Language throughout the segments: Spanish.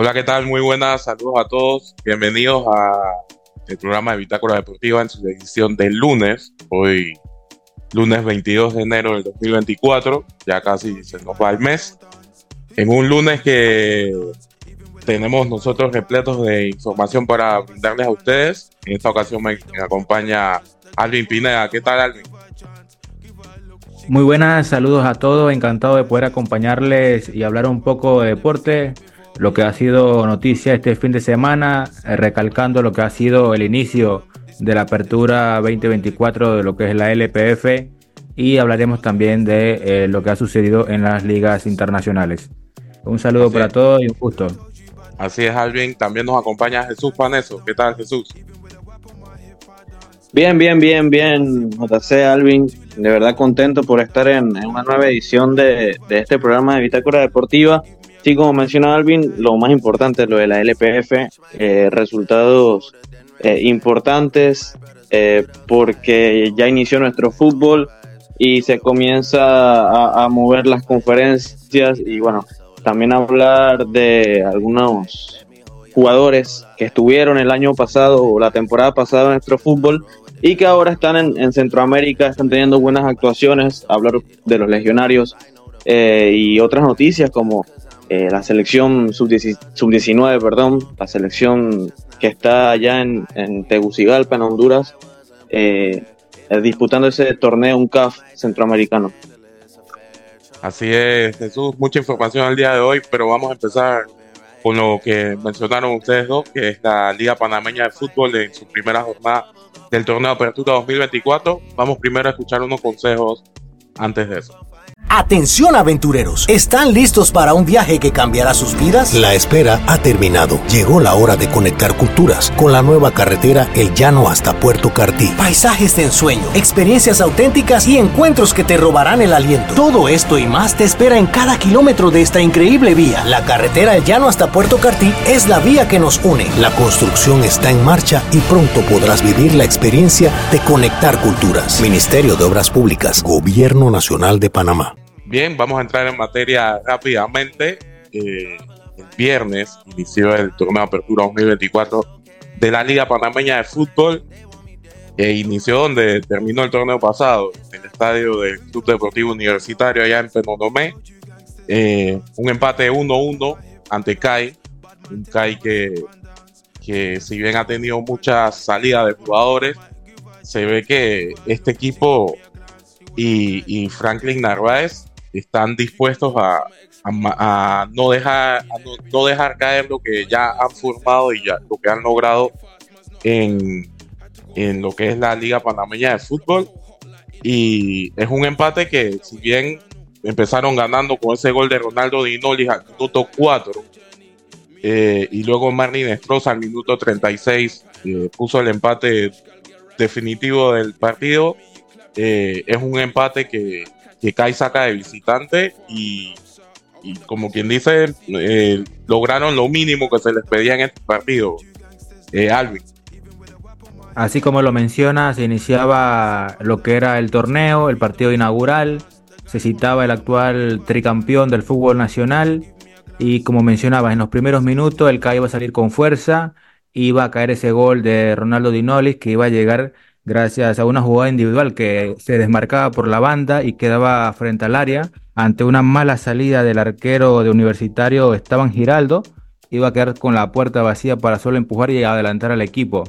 Hola, ¿qué tal? Muy buenas, saludos a todos. Bienvenidos a el programa de Bitácora Deportiva en su edición del lunes. Hoy, lunes 22 de enero del 2024, ya casi se nos va el mes. En un lunes que tenemos nosotros repletos de información para brindarles a ustedes. En esta ocasión me, acompaña Alvin Pineda. ¿Qué tal, Alvin? Muy buenas, saludos a todos. Encantado de poder acompañarles y hablar un poco de deporte lo que ha sido noticia este fin de semana, eh, recalcando lo que ha sido el inicio de la apertura 2024 de lo que es la LPF y hablaremos también de eh, lo que ha sucedido en las ligas internacionales. Un saludo para todos y un gusto. Así es, Alvin. También nos acompaña Jesús Paneso. ¿Qué tal, Jesús? Bien, bien, bien, bien, JC Alvin. De verdad contento por estar en, una nueva edición de, de este programa de Bitácora Deportiva Sí, como menciona Alvin, lo más importante es lo de la LPF, eh, resultados eh, importantes eh, porque ya inició nuestro fútbol y se comienza a, mover las conferencias y bueno, también hablar de algunos jugadores que estuvieron el año pasado o la temporada pasada en nuestro fútbol y que ahora están en, Centroamérica, están teniendo buenas actuaciones, hablar de los legionarios y otras noticias como eh, la selección sub-19, perdón, la selección que está allá en, en Tegucigalpa, en Honduras, eh, disputando ese torneo, un CAF centroamericano. Así es, Jesús, mucha información al día de hoy, pero vamos a empezar con lo que mencionaron ustedes dos, que es la Liga Panameña de Fútbol en su primera jornada del torneo Apertura 2024. Vamos primero a escuchar unos consejos antes de eso. Atención aventureros, ¿están listos para un viaje que cambiará sus vidas? La espera ha terminado. Llegó la hora de conectar culturas con la nueva carretera El Llano hasta Puerto Cartí. Paisajes de ensueño, experiencias auténticas y encuentros que te robarán el aliento. Todo esto y más te espera en cada kilómetro de esta increíble vía. La carretera El Llano hasta Puerto Cartí es la vía que nos une. La construcción está en marcha y pronto podrás vivir la experiencia de conectar culturas. Ministerio de Obras Públicas, Gobierno Nacional de Panamá. Bien, vamos a entrar en materia rápidamente. Eh, el viernes inició el torneo de apertura 2024 de la Liga Panameña de Fútbol. E inició donde terminó el torneo pasado, en el estadio del Club Deportivo Universitario allá en Penonomé. Eh, un empate 1-1 ante CAI. Un CAI que, que si bien ha tenido muchas salidas de jugadores, se ve que este equipo y Franklin Narváez están dispuestos a, no, dejar, no, dejar caer lo que ya han formado y ya lo que han logrado en, en lo que es la Liga Panameña de Fútbol. Y es un empate que, si bien empezaron ganando con ese gol de Ronaldo Dinoli al minuto 4, eh, y luego Marlin Estroza al minuto 36 eh, puso el empate definitivo del partido. Eh, es un empate que que Kai saca de visitante y, como quien dice, eh, lograron lo mínimo que se les pedía en este partido. Eh, Alvin. Así como lo menciona, se iniciaba lo que era el torneo, el partido inaugural, se citaba el actual tricampeón del fútbol nacional y como mencionaba, en los primeros minutos el CAI iba a salir con fuerza, iba a caer ese gol de Ronaldo Dinolis que iba a llegar gracias a una jugada individual que se desmarcaba por la banda y quedaba frente al área. Ante una mala salida del arquero de Universitario Esteban Giraldo, iba a quedar con la puerta vacía para solo empujar y adelantar al equipo.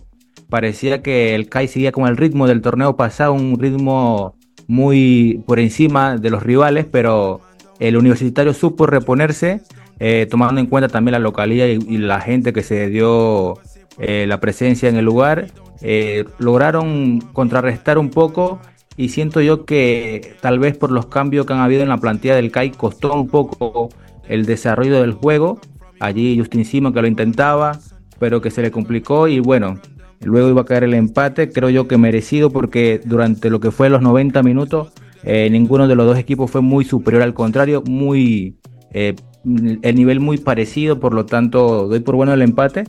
Parecía que el CAI seguía con el ritmo del torneo pasado, un ritmo muy por encima de los rivales, pero el Universitario supo reponerse, eh, tomando en cuenta también la localidad y, la gente que se dio eh, la presencia en el lugar eh, lograron contrarrestar un poco y siento yo que tal vez por los cambios que han habido en la plantilla del CAI costó un poco el desarrollo del juego. Allí Justin Simon que lo intentaba, pero que se le complicó y bueno, luego iba a caer el empate, creo yo que merecido porque durante lo que fue los 90 minutos eh, ninguno de los dos equipos fue muy superior, al contrario, muy el nivel muy parecido, por lo tanto doy por bueno el empate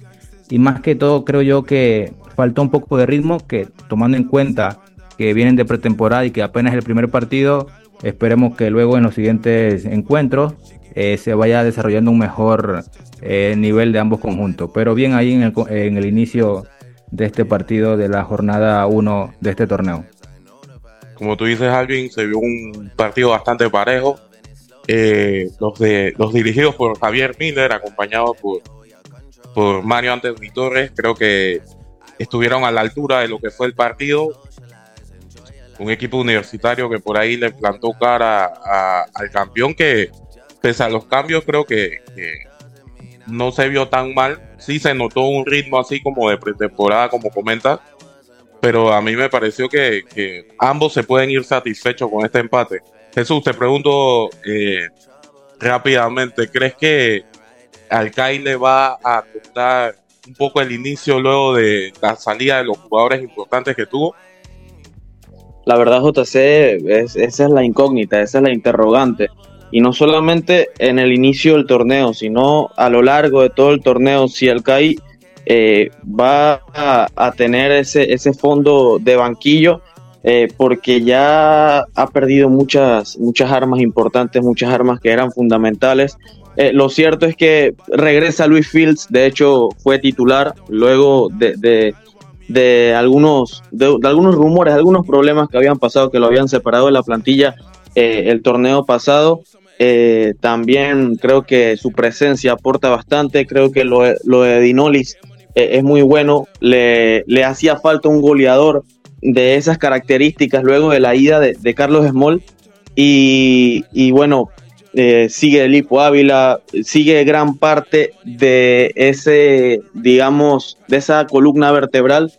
y más que todo creo yo que faltó un poco de ritmo que tomando en cuenta que vienen de pretemporada y que apenas es el primer partido, esperemos que luego en los siguientes encuentros eh, se vaya desarrollando un mejor eh, nivel de ambos conjuntos. Pero bien ahí en el, en el inicio de este partido de la jornada 1 de este torneo. Como tú dices, Alvin, se vio un partido bastante parejo. Eh, los, de, los dirigidos por Javier Miller, acompañados por, por Mario Anthony Torres, creo que estuvieron a la altura de lo que fue el partido. Un equipo universitario que por ahí le plantó cara al campeón que, pese a los cambios, creo que, que no se vio tan mal. Sí se notó un ritmo así como de pretemporada, como comentas, pero a mí me pareció que, ambos se pueden ir satisfechos con este empate. Jesús, te pregunto eh, rápidamente, ¿crees que al le va a costar un poco el inicio luego de la salida de los jugadores importantes que tuvo? La verdad, JC, esa es la incógnita, esa es la interrogante y no solamente en el inicio del torneo, sino a lo largo de todo el torneo, si el CAI eh, va a, tener ese, ese fondo de banquillo, eh, porque ya ha perdido muchas, muchas armas importantes, muchas armas que eran fundamentales. Eh, lo cierto es que regresa Luis Fields, de hecho fue titular luego de, de, algunos, de, algunos rumores, algunos problemas que habían pasado que lo habían separado de la plantilla el torneo pasado. Eh, también creo que su presencia aporta bastante. Creo que lo, de Dinolis eh, es muy bueno. Le, hacía falta un goleador de esas características luego de la ida de, Carlos Small. Y, bueno, eh, sigue Lipo Ávila, sigue gran parte de ese, digamos, de esa columna vertebral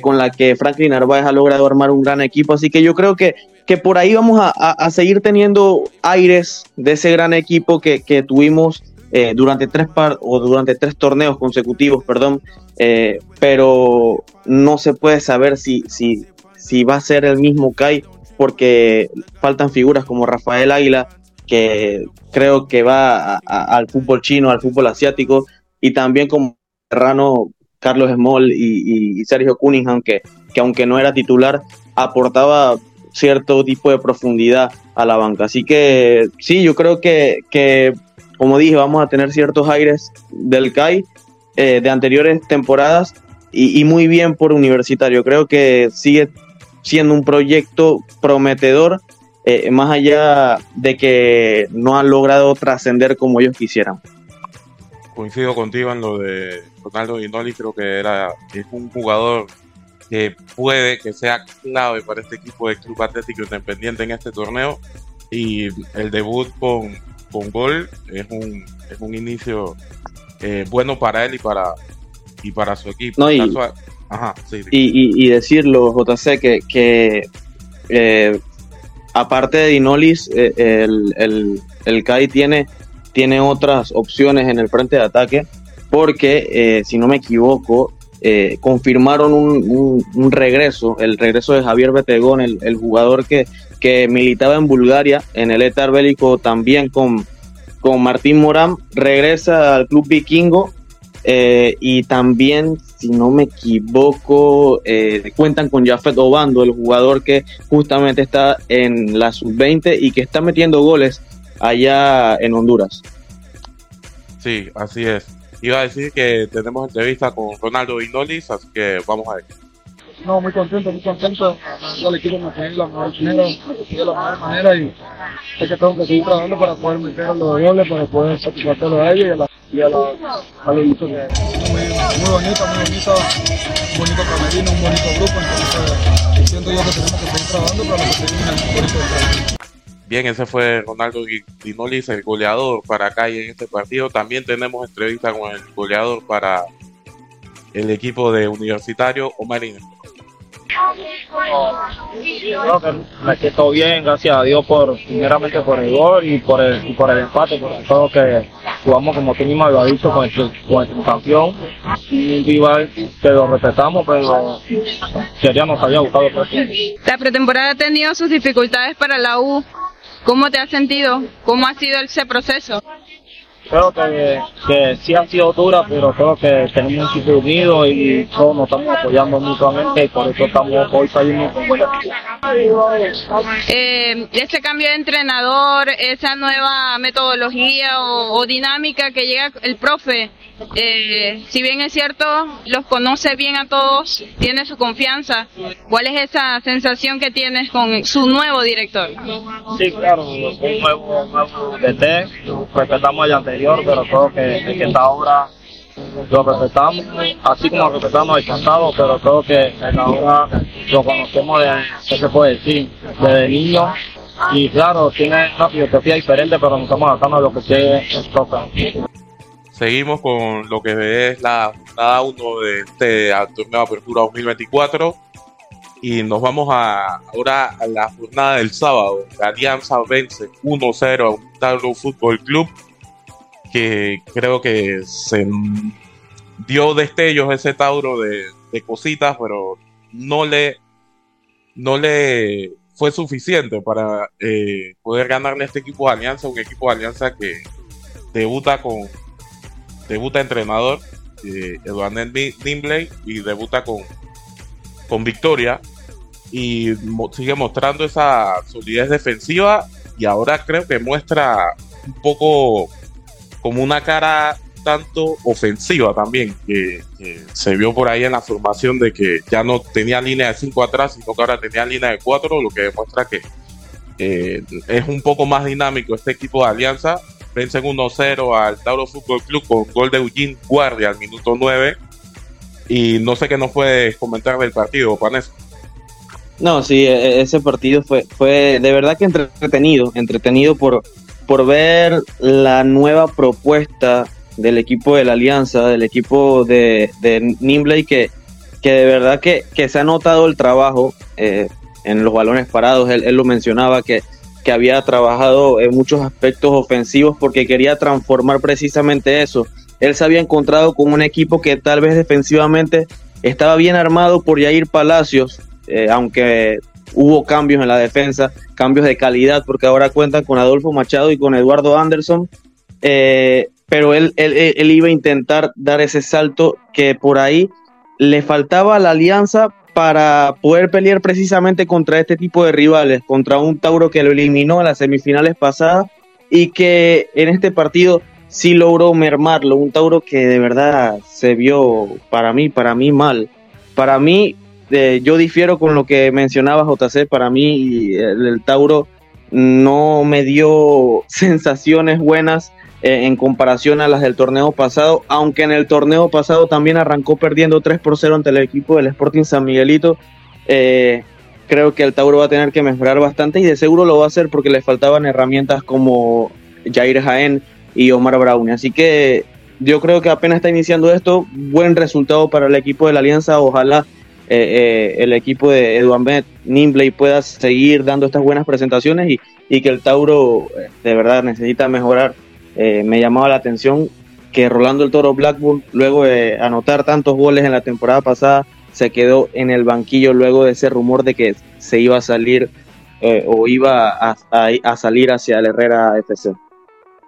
con la que Franklin Narváez ha logrado armar un gran equipo. Así que yo creo que que por ahí vamos a, seguir teniendo aires de ese gran equipo que, tuvimos eh, durante tres par o durante tres torneos consecutivos, perdón, eh, pero no se puede saber si, si, si va a ser el mismo Kai porque faltan figuras como Rafael Águila que creo que va al fútbol chino, al fútbol asiático y también como Serrano, Carlos Small y, Sergio Cunningham que, que aunque no era titular aportaba cierto tipo de profundidad a la banca. Así que sí, yo creo que, que como dije, vamos a tener ciertos aires del CAI eh, de anteriores temporadas y, muy bien por Universitario. Creo que sigue siendo un proyecto prometedor, eh, más allá de que no han logrado trascender como ellos quisieran. Coincido contigo en lo de Ronaldo Guinoli, creo que era, es un jugador que puede que sea clave para este equipo de Club Atlético Independiente en este torneo. Y el debut con, con gol es un, es un inicio eh, bueno para él y para, y para su equipo. y, y, decirlo, JC, que, que eh, aparte de Dinolis, eh, el, el, el tiene, tiene otras opciones en el frente de ataque, porque si no me equivoco, eh, confirmaron un, regreso, el regreso de Javier Betegón, el, jugador que, que, militaba en Bulgaria, en el Etar Bélico también con, con Martín Morán, regresa al club vikingo eh, y también, si no me equivoco, eh, cuentan con Jafet Obando, el jugador que justamente está en la sub-20 y que está metiendo goles allá en Honduras. Sí, así es iba a decir que tenemos entrevista con Ronaldo Indolis, así que vamos a ver. No, muy contento, muy contento. Todo el equipo me de la mejor manera, de la mejor manera y es que tengo que seguir trabajando para poder meter los goles, para poder satisfacerlo a ellos y a, la, y a, los que muy, muy bonito, muy bonito, un bonito camerino, un bonito grupo, entonces siento yo que tenemos que seguir trabajando para que termine un bonito trabajo. Bien, ese fue Ronaldo Dinolis, el goleador para Calle en este partido. También tenemos entrevista con el goleador para el equipo de Universitario, Omar Inés. Me siento bien, gracias a Dios por primeramente por el gol y por el, por el empate, por todo que jugamos como tú mismo lo dicho con el, con el campeón, un rival que lo respetamos, pero sería nos había gustado. La pretemporada ha tenido sus dificultades para la U ¿Cómo te has sentido? ¿Cómo ha sido ese proceso? Creo que, que sí han sido duras, pero creo que tenemos un equipo unido y todos nos estamos apoyando mutuamente y por eso estamos hoy saliendo con buena eh, Este cambio de entrenador, esa nueva metodología o, o dinámica que llega el profe, eh, si bien es cierto, los conoce bien a todos, tiene su confianza, ¿cuál es esa sensación que tienes con su nuevo director? Sí, claro, un nuevo, nuevo DT, respetamos el anterior, pero creo que, en esta ahora lo respetamos, así como respetamos el pasado, pero creo que en ahora lo conocemos de, ¿qué se puede decir? Desde niño, y claro, tiene una filosofía diferente, pero nos estamos adaptando a lo que se toca. Seguimos con lo que es la jornada 1 de este torneo de apertura 2024 y nos vamos a, ahora a la jornada del sábado. La Alianza vence 1-0 a Tauro Fútbol Club que creo que se dio destellos ese Tauro de, cositas, pero no le, no le fue suficiente para eh, poder ganarle a este equipo de Alianza, un equipo de Alianza que debuta con debuta entrenador, eh, Eduardo y debuta con, con victoria. Y sigue mostrando esa solidez defensiva. Y ahora creo que muestra un poco como una cara tanto ofensiva también, que, se vio por ahí en la formación de que ya no tenía línea de 5 atrás, sino que ahora tenía línea de 4, lo que demuestra que eh, es un poco más dinámico este equipo de Alianza vencen 1-0 al Tauro Fútbol Club con gol de Eugene Guardia al minuto 9. Y no sé qué nos puedes comentar del partido, Juanes. No, sí, e, e, ese partido fue, fue de verdad que entretenido, entretenido por, por ver la nueva propuesta del equipo de la Alianza, del equipo de, de Nimbley, que, que de verdad que, que se ha notado el trabajo eh, en los balones parados. Él, él, lo mencionaba que que había trabajado en muchos aspectos ofensivos porque quería transformar precisamente eso. Él se había encontrado con un equipo que tal vez defensivamente estaba bien armado por Jair Palacios, eh, aunque hubo cambios en la defensa, cambios de calidad, porque ahora cuentan con Adolfo Machado y con Eduardo Anderson, eh, pero él, él, él, iba a intentar dar ese salto que por ahí le faltaba a la alianza para poder pelear precisamente contra este tipo de rivales, contra un Tauro que lo eliminó en las semifinales pasadas y que en este partido sí logró mermarlo, un Tauro que de verdad se vio para mí, para mí mal. Para mí, eh, yo difiero con lo que mencionaba JC, para mí el, el Tauro no me dio sensaciones buenas eh, en comparación a las del torneo pasado, aunque en el torneo pasado también arrancó perdiendo 3 por 0 ante el equipo del Sporting San Miguelito. Eh, creo que el Tauro va a tener que mejorar bastante y de seguro lo va a hacer porque le faltaban herramientas como Jair Jaén y Omar Brown. Así que yo creo que apenas está iniciando esto, buen resultado para el equipo de la Alianza. Ojalá eh, el equipo de Eduardo Nimbley pueda seguir dando estas buenas presentaciones y, que el Tauro de verdad necesita mejorar eh, me llamaba la atención que Rolando el Toro Blackburn, luego de anotar tantos goles en la temporada pasada, se quedó en el banquillo luego de ese rumor de que se iba a salir eh, o iba a, salir hacia el Herrera FC.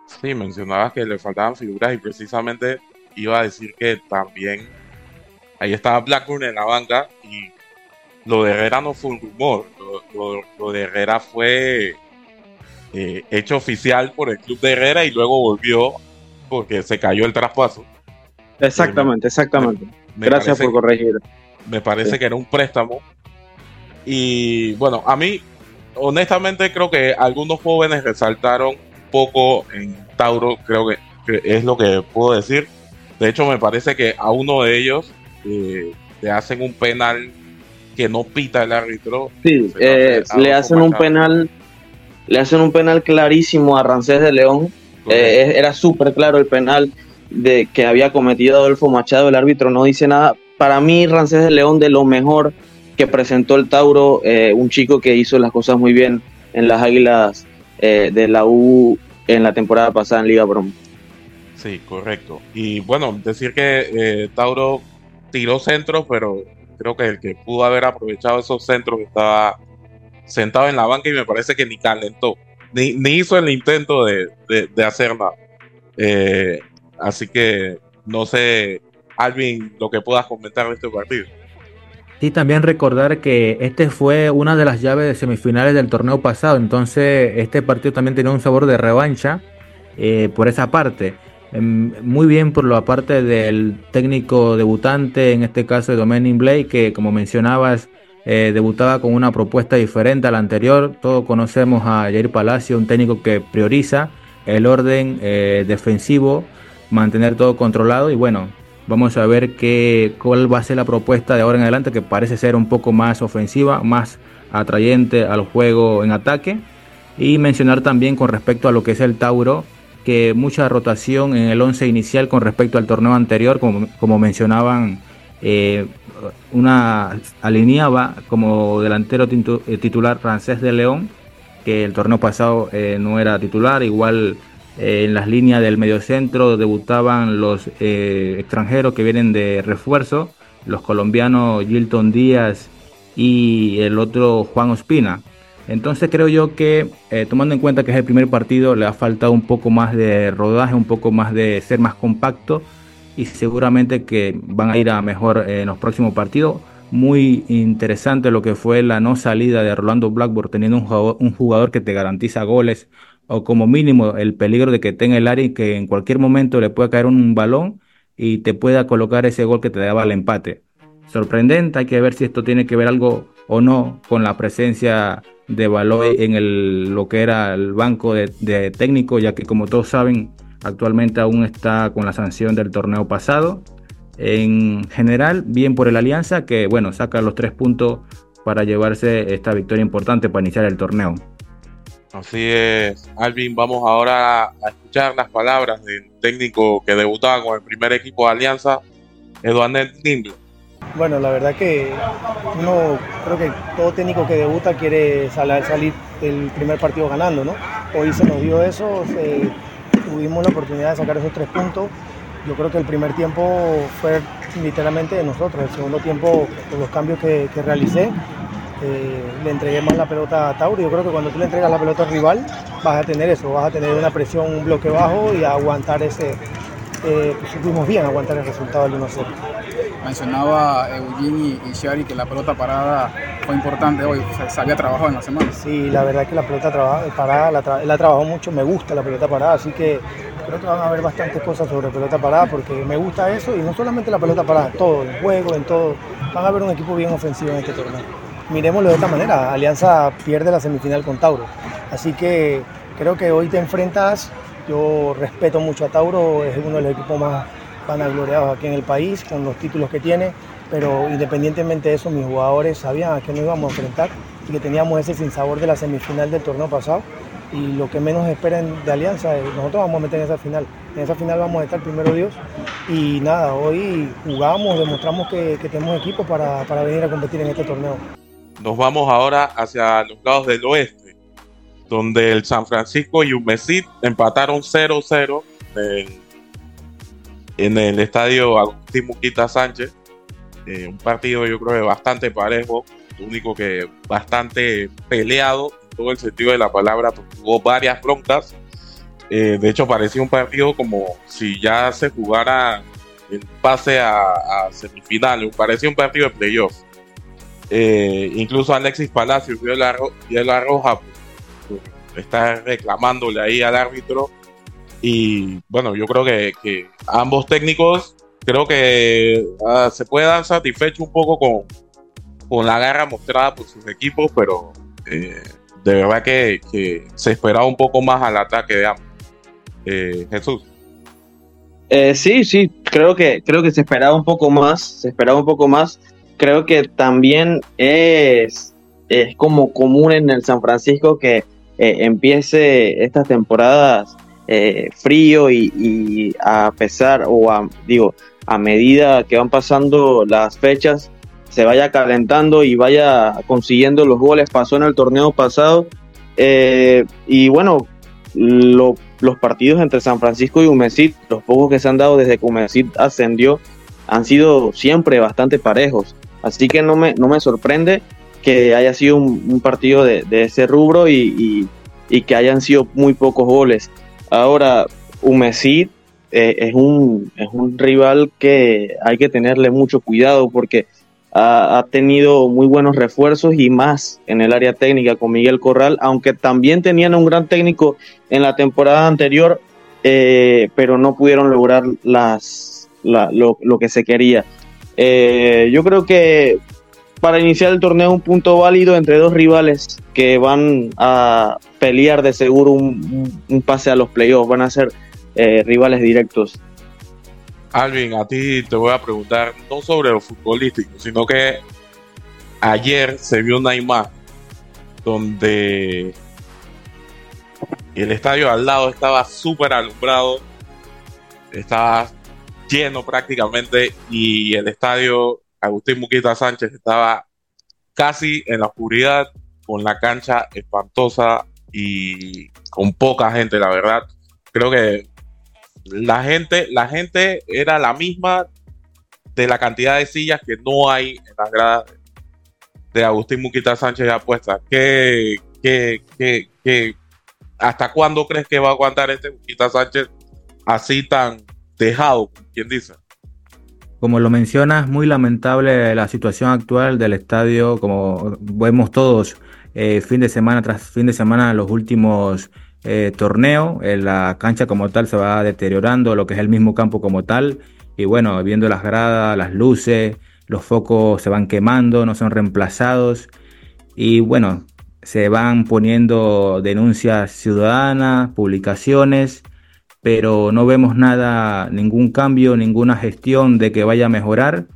Sí, mencionabas que le faltaban figuras y precisamente iba a decir que también ahí estaba Blackburn en la banca y lo de Herrera no fue un rumor, lo de Herrera fue eh, hecho oficial por el club de Herrera y luego volvió porque se cayó el traspaso. Exactamente, exactamente. Gracias por corregir. Me parece que era un préstamo. Y bueno, a mí, honestamente, creo que algunos jóvenes resaltaron un poco en Tauro, creo que, es lo que puedo decir. De hecho, me parece que a uno de ellos eh, le hacen un penal que no pita el árbitro. Sí, eh, le hacen un penal le hacen un penal clarísimo a Rancés de León. Eh, era súper claro el penal de que había cometido Adolfo Machado. El árbitro no dice nada. Para mí, Rancés de León, de lo mejor que presentó el Tauro, eh, un chico que hizo las cosas muy bien en las Águilas eh, de la U en la temporada pasada en Liga Brom. Sí, correcto. Y bueno, decir que Tauro tiró centros, pero creo que el que pudo haber aprovechado esos centros estaba sentado en la banca y me parece que ni calentó, ni, hizo el intento de, hacer nada. Eh, así que no sé, Alvin, lo que puedas comentar de este partido. Sí, también recordar que este fue una de las llaves de semifinales del torneo pasado, entonces este partido también tenía un sabor de revancha eh, por esa parte. Em, muy bien por la parte del técnico debutante, en este caso de Dominic Blake, que como mencionabas, eh, debutaba con una propuesta diferente a la anterior. Todos conocemos a Jair Palacio, un técnico que prioriza el orden eh, defensivo, mantener todo controlado y bueno, vamos a ver qué, cuál va a ser la propuesta de ahora en adelante que parece ser un poco más ofensiva, más atrayente al juego en ataque. Y mencionar también con respecto a lo que es el Tauro, que mucha rotación en el 11 inicial con respecto al torneo anterior, como, como mencionaban, eh, una alineaba como delantero eh, titular francés de León, que el torneo pasado eh, no era titular, igual en las líneas del mediocentro debutaban los extranjeros que vienen de refuerzo, los colombianos Gilton Díaz y el otro Juan Ospina. Entonces creo yo que eh, tomando en cuenta que es el primer partido le ha faltado un poco más de rodaje, un poco más de ser más compacto y seguramente que van a ir a mejor en los próximos partidos. Muy interesante lo que fue la no salida de Rolando Blackburn teniendo un jugador, un jugador que te garantiza goles o como mínimo el peligro de que tenga el área y que en cualquier momento le pueda caer un balón y te pueda colocar ese gol que te daba el empate. Sorprendente, hay que ver si esto tiene que ver algo o no con la presencia de Baloy en el, lo que era el banco de, técnico, ya que como todos saben, actualmente aún está con la sanción del torneo pasado. En general, bien por el Alianza, que bueno, saca los tres puntos para llevarse esta victoria importante para iniciar el torneo. Así es, Alvin, vamos ahora a escuchar las palabras del técnico que debutaba con el primer equipo de Alianza, Eduardo Nimble. Bueno, la verdad que uno, creo que todo técnico que debuta quiere salir del primer partido ganando, ¿no? Hoy se nos dio eso, tuvimos la oportunidad de sacar esos tres puntos. Yo creo que el primer tiempo fue literalmente de nosotros. El segundo tiempo, con los cambios que, realicé, eh, le entregué más la pelota a Tauro. Yo creo que cuando tú le entregas la pelota al rival, vas a tener eso, vas a tener una presión, un bloque bajo y aguantar ese. Eh, pues bien aguantar el resultado del 1-0 mencionaba Eugene y, Shari que la pelota parada fue importante hoy, se, había trabajado en la semana. Sí, la verdad es que la pelota parada la, la trabajó mucho, me gusta la pelota parada, así que creo que van a haber bastantes cosas sobre pelota parada porque me gusta eso y no solamente la pelota parada, todo, el juego, en todo. Van a ver un equipo bien ofensivo en este torneo. Miremoslo de esta manera, Alianza pierde la semifinal con Tauro, así que creo que hoy te enfrentas, yo respeto mucho a Tauro, es uno de los equipos más vanagloriados aquí en el país con los títulos que tiene, pero independientemente de eso, mis jugadores sabían a qué nos íbamos a enfrentar y que teníamos ese sinsabor de la semifinal del torneo pasado. Y lo que menos esperen de Alianza, nosotros vamos a meter en esa final. En esa final vamos a estar primero Dios. Y nada, hoy jugamos, demostramos que, tenemos equipo para, para venir a competir en este torneo. Nos vamos ahora hacia los lados del oeste, donde el San Francisco y Umesit empataron 0-0 en en el estadio Agustín Muquita Sánchez. Eh, un partido yo creo que bastante parejo, único que bastante peleado en todo el sentido de la palabra, porque hubo varias broncas. Eh, de hecho, parecía un partido como si ya se jugara el pase a, semifinales, parecía un partido de playoff. Eh, incluso Alexis Palacios vio la, la roja, pues, está reclamándole ahí al árbitro y bueno, yo creo que, ambos técnicos creo que ah, se puede dar satisfecho un poco con, con la garra mostrada por sus equipos, pero eh, de verdad que, se esperaba un poco más al ataque de ambos. Eh, Jesús. Eh, sí, sí, creo que, creo que se esperaba un poco más, se esperaba un poco más. Creo que también es, es como común en el San Francisco que empiece estas temporadas eh, frío y, a pesar o a, digo, a medida que van pasando las fechas, se vaya calentando y vaya consiguiendo los goles. Pasó en el torneo pasado. Eh, y bueno, los partidos entre San Francisco y Humesit, los pocos que se han dado desde que Humesit ascendió, han sido siempre bastante parejos. Así que no me, no me sorprende que haya sido un, partido de, ese rubro y, y, que hayan sido muy pocos goles. Ahora, Humesid eh, es, un, es un rival que hay que tenerle mucho cuidado porque ha, tenido muy buenos refuerzos y más en el área técnica con Miguel Corral, aunque también tenían un gran técnico en la temporada anterior, eh, pero no pudieron lograr las, lo, que se quería. Eh, yo creo que para iniciar el torneo un punto válido entre dos rivales que van a pelear de seguro un, pase a los playoffs, van a ser eh, rivales directos. Alvin, a ti te voy a preguntar no sobre lo futbolístico, sino que ayer se vio una imagen donde el estadio al lado estaba súper alumbrado, estaba lleno prácticamente y el estadio Agustín Muquita Sánchez estaba casi en la oscuridad, con la cancha espantosa y con poca gente, la verdad. Creo que la gente, la gente era la misma de la cantidad de sillas que no hay en las gradas de Agustín Muquita Sánchez apuesta. ¿Qué, qué, qué, qué, ¿Hasta cuándo crees que va a aguantar este Muquita Sánchez así tan dejado, quien dice? Como lo mencionas, muy lamentable la situación actual del estadio, como vemos todos eh, fin de semana tras fin de semana los últimos eh, torneo, eh, la cancha como tal se va deteriorando, lo que es el mismo campo como tal, y bueno, viendo las gradas, las luces, los focos se van quemando, no son reemplazados, y bueno, se van poniendo denuncias ciudadanas, publicaciones, pero no vemos nada, ningún cambio, ninguna gestión de que vaya a mejorar,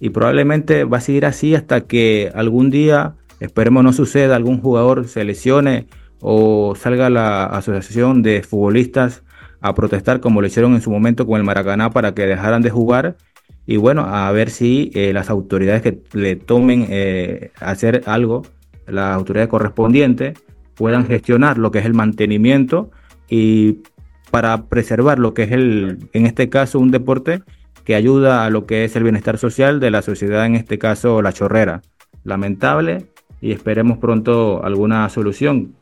y probablemente va a seguir así hasta que algún día, esperemos no suceda, algún jugador se lesione o salga la asociación de futbolistas a protestar como lo hicieron en su momento con el Maracaná para que dejaran de jugar y bueno, a ver si eh, las autoridades que le tomen eh, hacer algo, las autoridades correspondientes puedan gestionar lo que es el mantenimiento y para preservar lo que es el, en este caso, un deporte que ayuda a lo que es el bienestar social de la sociedad, en este caso la chorrera. Lamentable y esperemos pronto alguna solución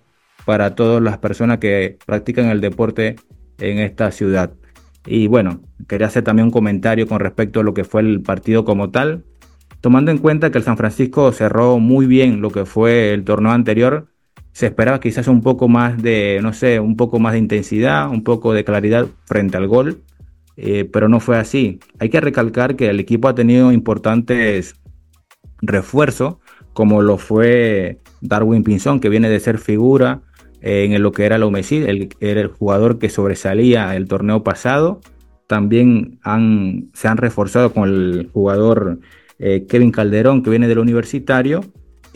para todas las personas que practican el deporte en esta ciudad. Y bueno, quería hacer también un comentario con respecto a lo que fue el partido como tal, tomando en cuenta que el San Francisco cerró muy bien lo que fue el torneo anterior, se esperaba quizás un poco más de, no sé, un poco más de intensidad, un poco de claridad frente al gol, eh, pero no fue así. Hay que recalcar que el equipo ha tenido importantes refuerzos, como lo fue Darwin Pinzón, que viene de ser figura en lo que era la Umesid, el, era el jugador que sobresalía el torneo pasado. También se han reforzado con el jugador eh, Kevin Calderón, que viene del universitario,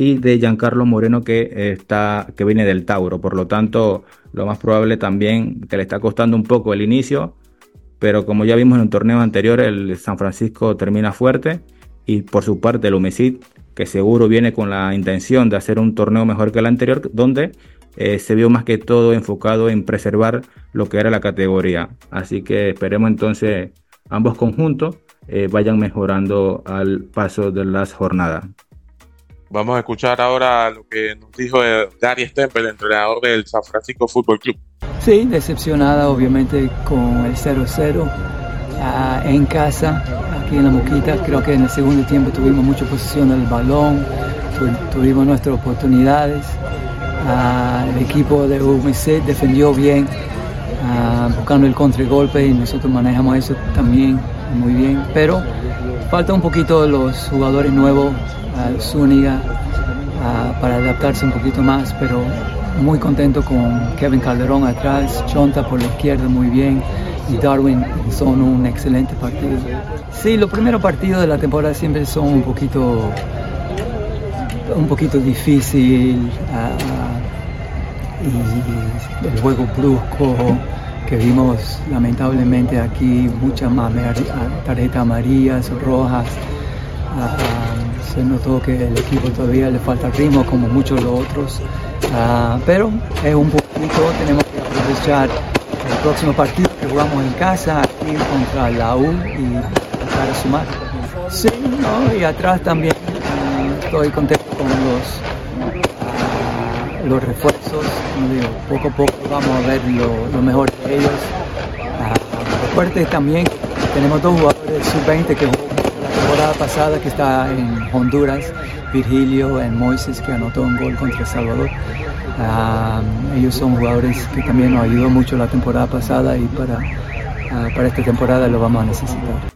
y de Giancarlo Moreno, que, está, que viene del Tauro. Por lo tanto, lo más probable también que le está costando un poco el inicio, pero como ya vimos en un torneo anterior, el San Francisco termina fuerte y por su parte el Umesid, que seguro viene con la intención de hacer un torneo mejor que el anterior, donde eh, se vio más que todo enfocado en preservar lo que era la categoría. Así que esperemos entonces ambos conjuntos eh, vayan mejorando al paso de las jornadas. Vamos a escuchar ahora lo que nos dijo eh, Gary Stempel, entrenador del San Francisco Fútbol Club. Sí, decepcionada obviamente con el 0-0 ah, en casa, aquí en la Moquita. Creo que en el segundo tiempo tuvimos mucha posición del balón, tuvimos nuestras oportunidades. Ah, el equipo de UMC defendió bien, ah, buscando el contragolpe y nosotros manejamos eso también muy bien. Pero falta un poquito los jugadores nuevos, uh, Zúñiga, para adaptarse un poquito más, pero muy contento con Kevin Calderón atrás, Chonta por la izquierda muy bien y Darwin son un excelente partido. Sí, los primeros partidos de la temporada siempre son un poquito un poquito difícil y el juego brusco que vimos lamentablemente aquí, muchas más tarjetas amarillas, rojas. se notó que el equipo todavía le falta ritmo como muchos los otros, pero es un poquito, tenemos que aprovechar el próximo partido que jugamos en casa aquí contra la U y para sumar. Sí, y atrás también estoy contento con los los refuerzos, poco a poco vamos a ver lo, mejor de ellos. fuerte también. Tenemos dos jugadores sub-20 que jugó la temporada pasada que está en Honduras, Virgilio en Moises que anotó un gol contra Salvador. Ah, ellos son jugadores que también nos ayudó mucho la temporada pasada y para, ah, para esta temporada lo vamos a necesitar.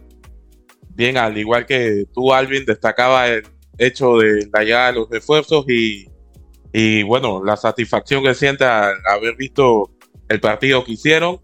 Bien, al igual que tú, Alvin, destacaba el hecho de la llegada de los refuerzos y, y bueno, la satisfacción que siente al haber visto el partido que hicieron.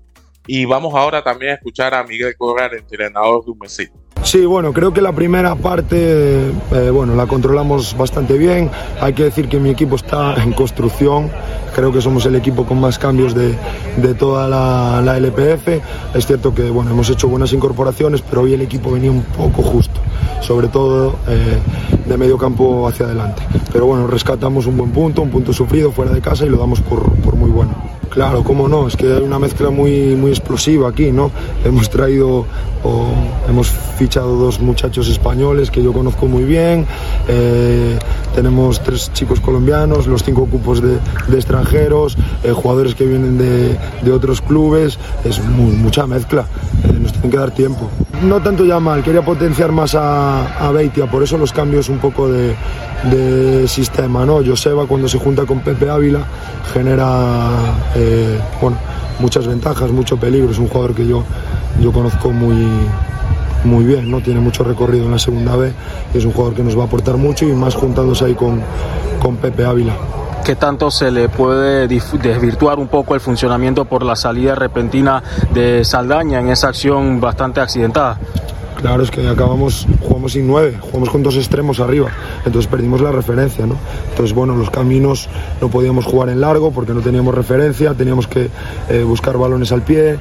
Y vamos ahora también a escuchar a Miguel Correa, el entrenador de Messi. Sí, bueno, creo que la primera parte, eh, bueno, la controlamos bastante bien. Hay que decir que mi equipo está en construcción. Creo que somos el equipo con más cambios de, de toda la, la, LPF. Es cierto que, bueno, hemos hecho buenas incorporaciones, pero hoy el equipo venía un poco justo, sobre todo eh, de medio campo hacia adelante. Pero bueno, rescatamos un buen punto, un punto sufrido fuera de casa y lo damos por, por muy bueno. Claro, cómo no, es que hay una mezcla muy, muy explosiva aquí, ¿no? Hemos traído, o hemos fichado dos muchachos españoles que yo conozco muy bien, eh, tenemos tres chicos colombianos, los cinco cupos de, extranjeros, eh, jugadores que vienen de, de, otros clubes, es mucha mezcla, eh, nos tienen que dar tiempo. No tanto ya mal, quería potenciar más a, a Beitia, por eso los cambios un poco de, de sistema, ¿no? Joseba cuando se junta con Pepe Ávila genera eh, bueno, muchas ventajas, mucho peligro, es un jugador que yo, yo conozco muy, muy bien, ¿no? tiene mucho recorrido en la segunda B y es un jugador que nos va a aportar mucho y más juntándose ahí con, con Pepe Ávila. ¿Qué tanto se le puede desvirtuar un poco el funcionamiento por la salida repentina de Saldaña en esa acción bastante accidentada? Claro, es que acabamos, jugamos sin nueve, jugamos con dos extremos arriba, entonces perdimos la referencia, ¿no? Entonces, bueno, los caminos no podíamos jugar en largo porque no teníamos referencia, teníamos que eh, buscar balones al pie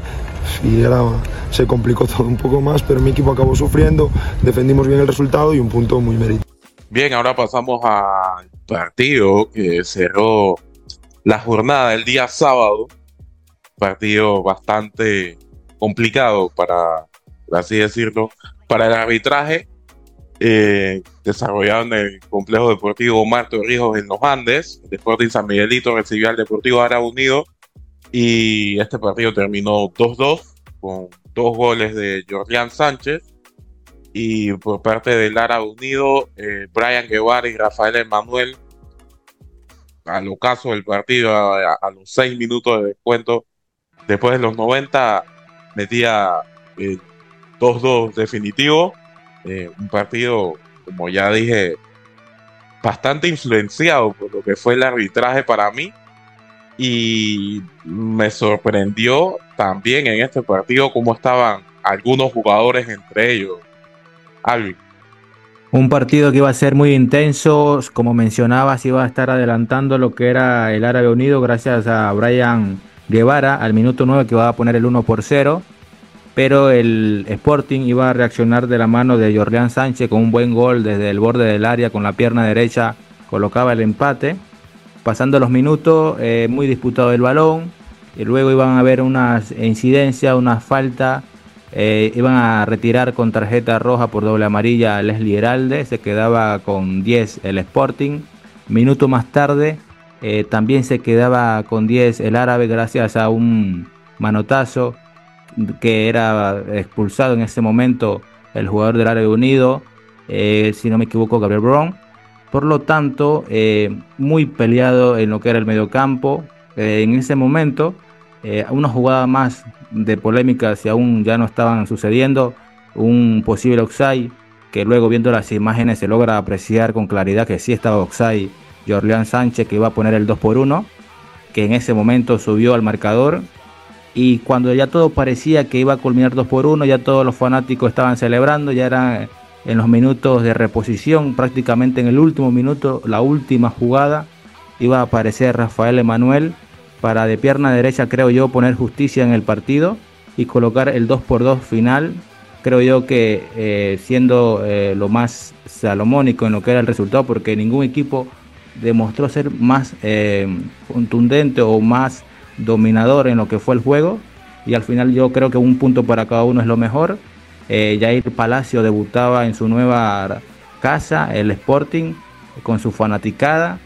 y era, se complicó todo un poco más, pero mi equipo acabó sufriendo, defendimos bien el resultado y un punto muy mérito. Bien, ahora pasamos al partido que cerró la jornada del día sábado, partido bastante complicado para así decirlo, para el arbitraje eh, desarrollado en el complejo deportivo Omar Torrijos en los Andes. El Sporting San Miguelito recibió al Deportivo Árabe Unido y este partido terminó 2-2 con dos goles de Jordián Sánchez y por parte del Árabe Unido, eh, Brian Guevara y Rafael Emanuel al ocaso del partido a, los seis minutos de descuento después de los 90 metía eh, 2-2 definitivo. Eh, un partido, como ya dije, bastante influenciado por lo que fue el arbitraje para mí. Y me sorprendió también en este partido cómo estaban algunos jugadores entre ellos. Alvin. Un partido que iba a ser muy intenso, como mencionabas, iba a estar adelantando lo que era el Árabe Unido gracias a Brian Guevara al minuto 9 que iba a poner el 1 por 0 pero el Sporting iba a reaccionar de la mano de Jorleán Sánchez con un buen gol desde el borde del área con la pierna derecha colocaba el empate. Pasando los minutos, eh, muy disputado el balón, y luego iban a haber unas incidencias, una falta, eh, iban a retirar con tarjeta roja por doble amarilla a Leslie Heralde, se quedaba con 10 el Sporting. Minuto más tarde, eh, también se quedaba con 10 el árabe gracias a un manotazo que era expulsado en ese momento el jugador del Árabe Unido, si no me equivoco, Gabriel Brown. Por lo tanto, eh, muy peleado en lo que era el mediocampo. Eh, en ese momento, una jugada más de polémica, si aún ya no estaban sucediendo, un posible Oxai, que luego viendo las imágenes se logra apreciar con claridad que sí estaba Oxai, Jorleán Sánchez, que iba a poner el 2 por 1 que en ese momento subió al marcador y cuando ya todo parecía que iba a culminar 2 por 1, ya todos los fanáticos estaban celebrando, ya eran en los minutos de reposición, prácticamente en el último minuto, la última jugada, iba a aparecer Rafael Emanuel para de pierna derecha, creo yo, poner justicia en el partido y colocar el 2 por 2 final. Creo yo que eh, siendo eh, lo más salomónico en lo que era el resultado, porque ningún equipo demostró ser más eh, contundente o más dominador en lo que fue el juego y al final yo creo que un punto para cada uno es lo mejor. Eh, Jair Palacio debutaba en su nueva casa, el Sporting, con su fanaticada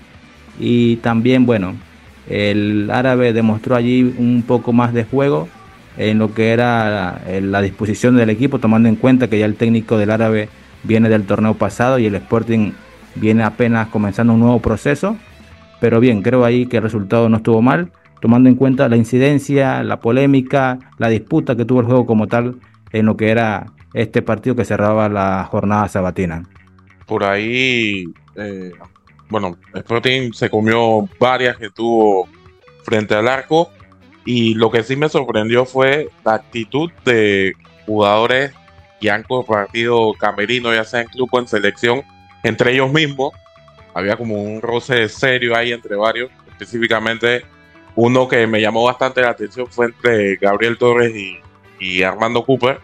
y también, bueno, el árabe demostró allí un poco más de juego en lo que era la, disposición del equipo, tomando en cuenta que ya el técnico del árabe viene del torneo pasado y el Sporting viene apenas comenzando un nuevo proceso. Pero bien, creo ahí que el resultado no estuvo mal, tomando en cuenta la incidencia, la polémica, la disputa que tuvo el juego como tal en lo que era este partido que cerraba la jornada sabatina. Por ahí, eh, bueno, Sporting se comió varias que tuvo frente al arco y lo que sí me sorprendió fue la actitud de jugadores que han compartido camerino, ya sea en club o en selección, entre ellos mismos. Había como un roce serio ahí entre varios. Específicamente, uno que me llamó bastante la atención fue entre Gabriel Torres y, Armando Cooper.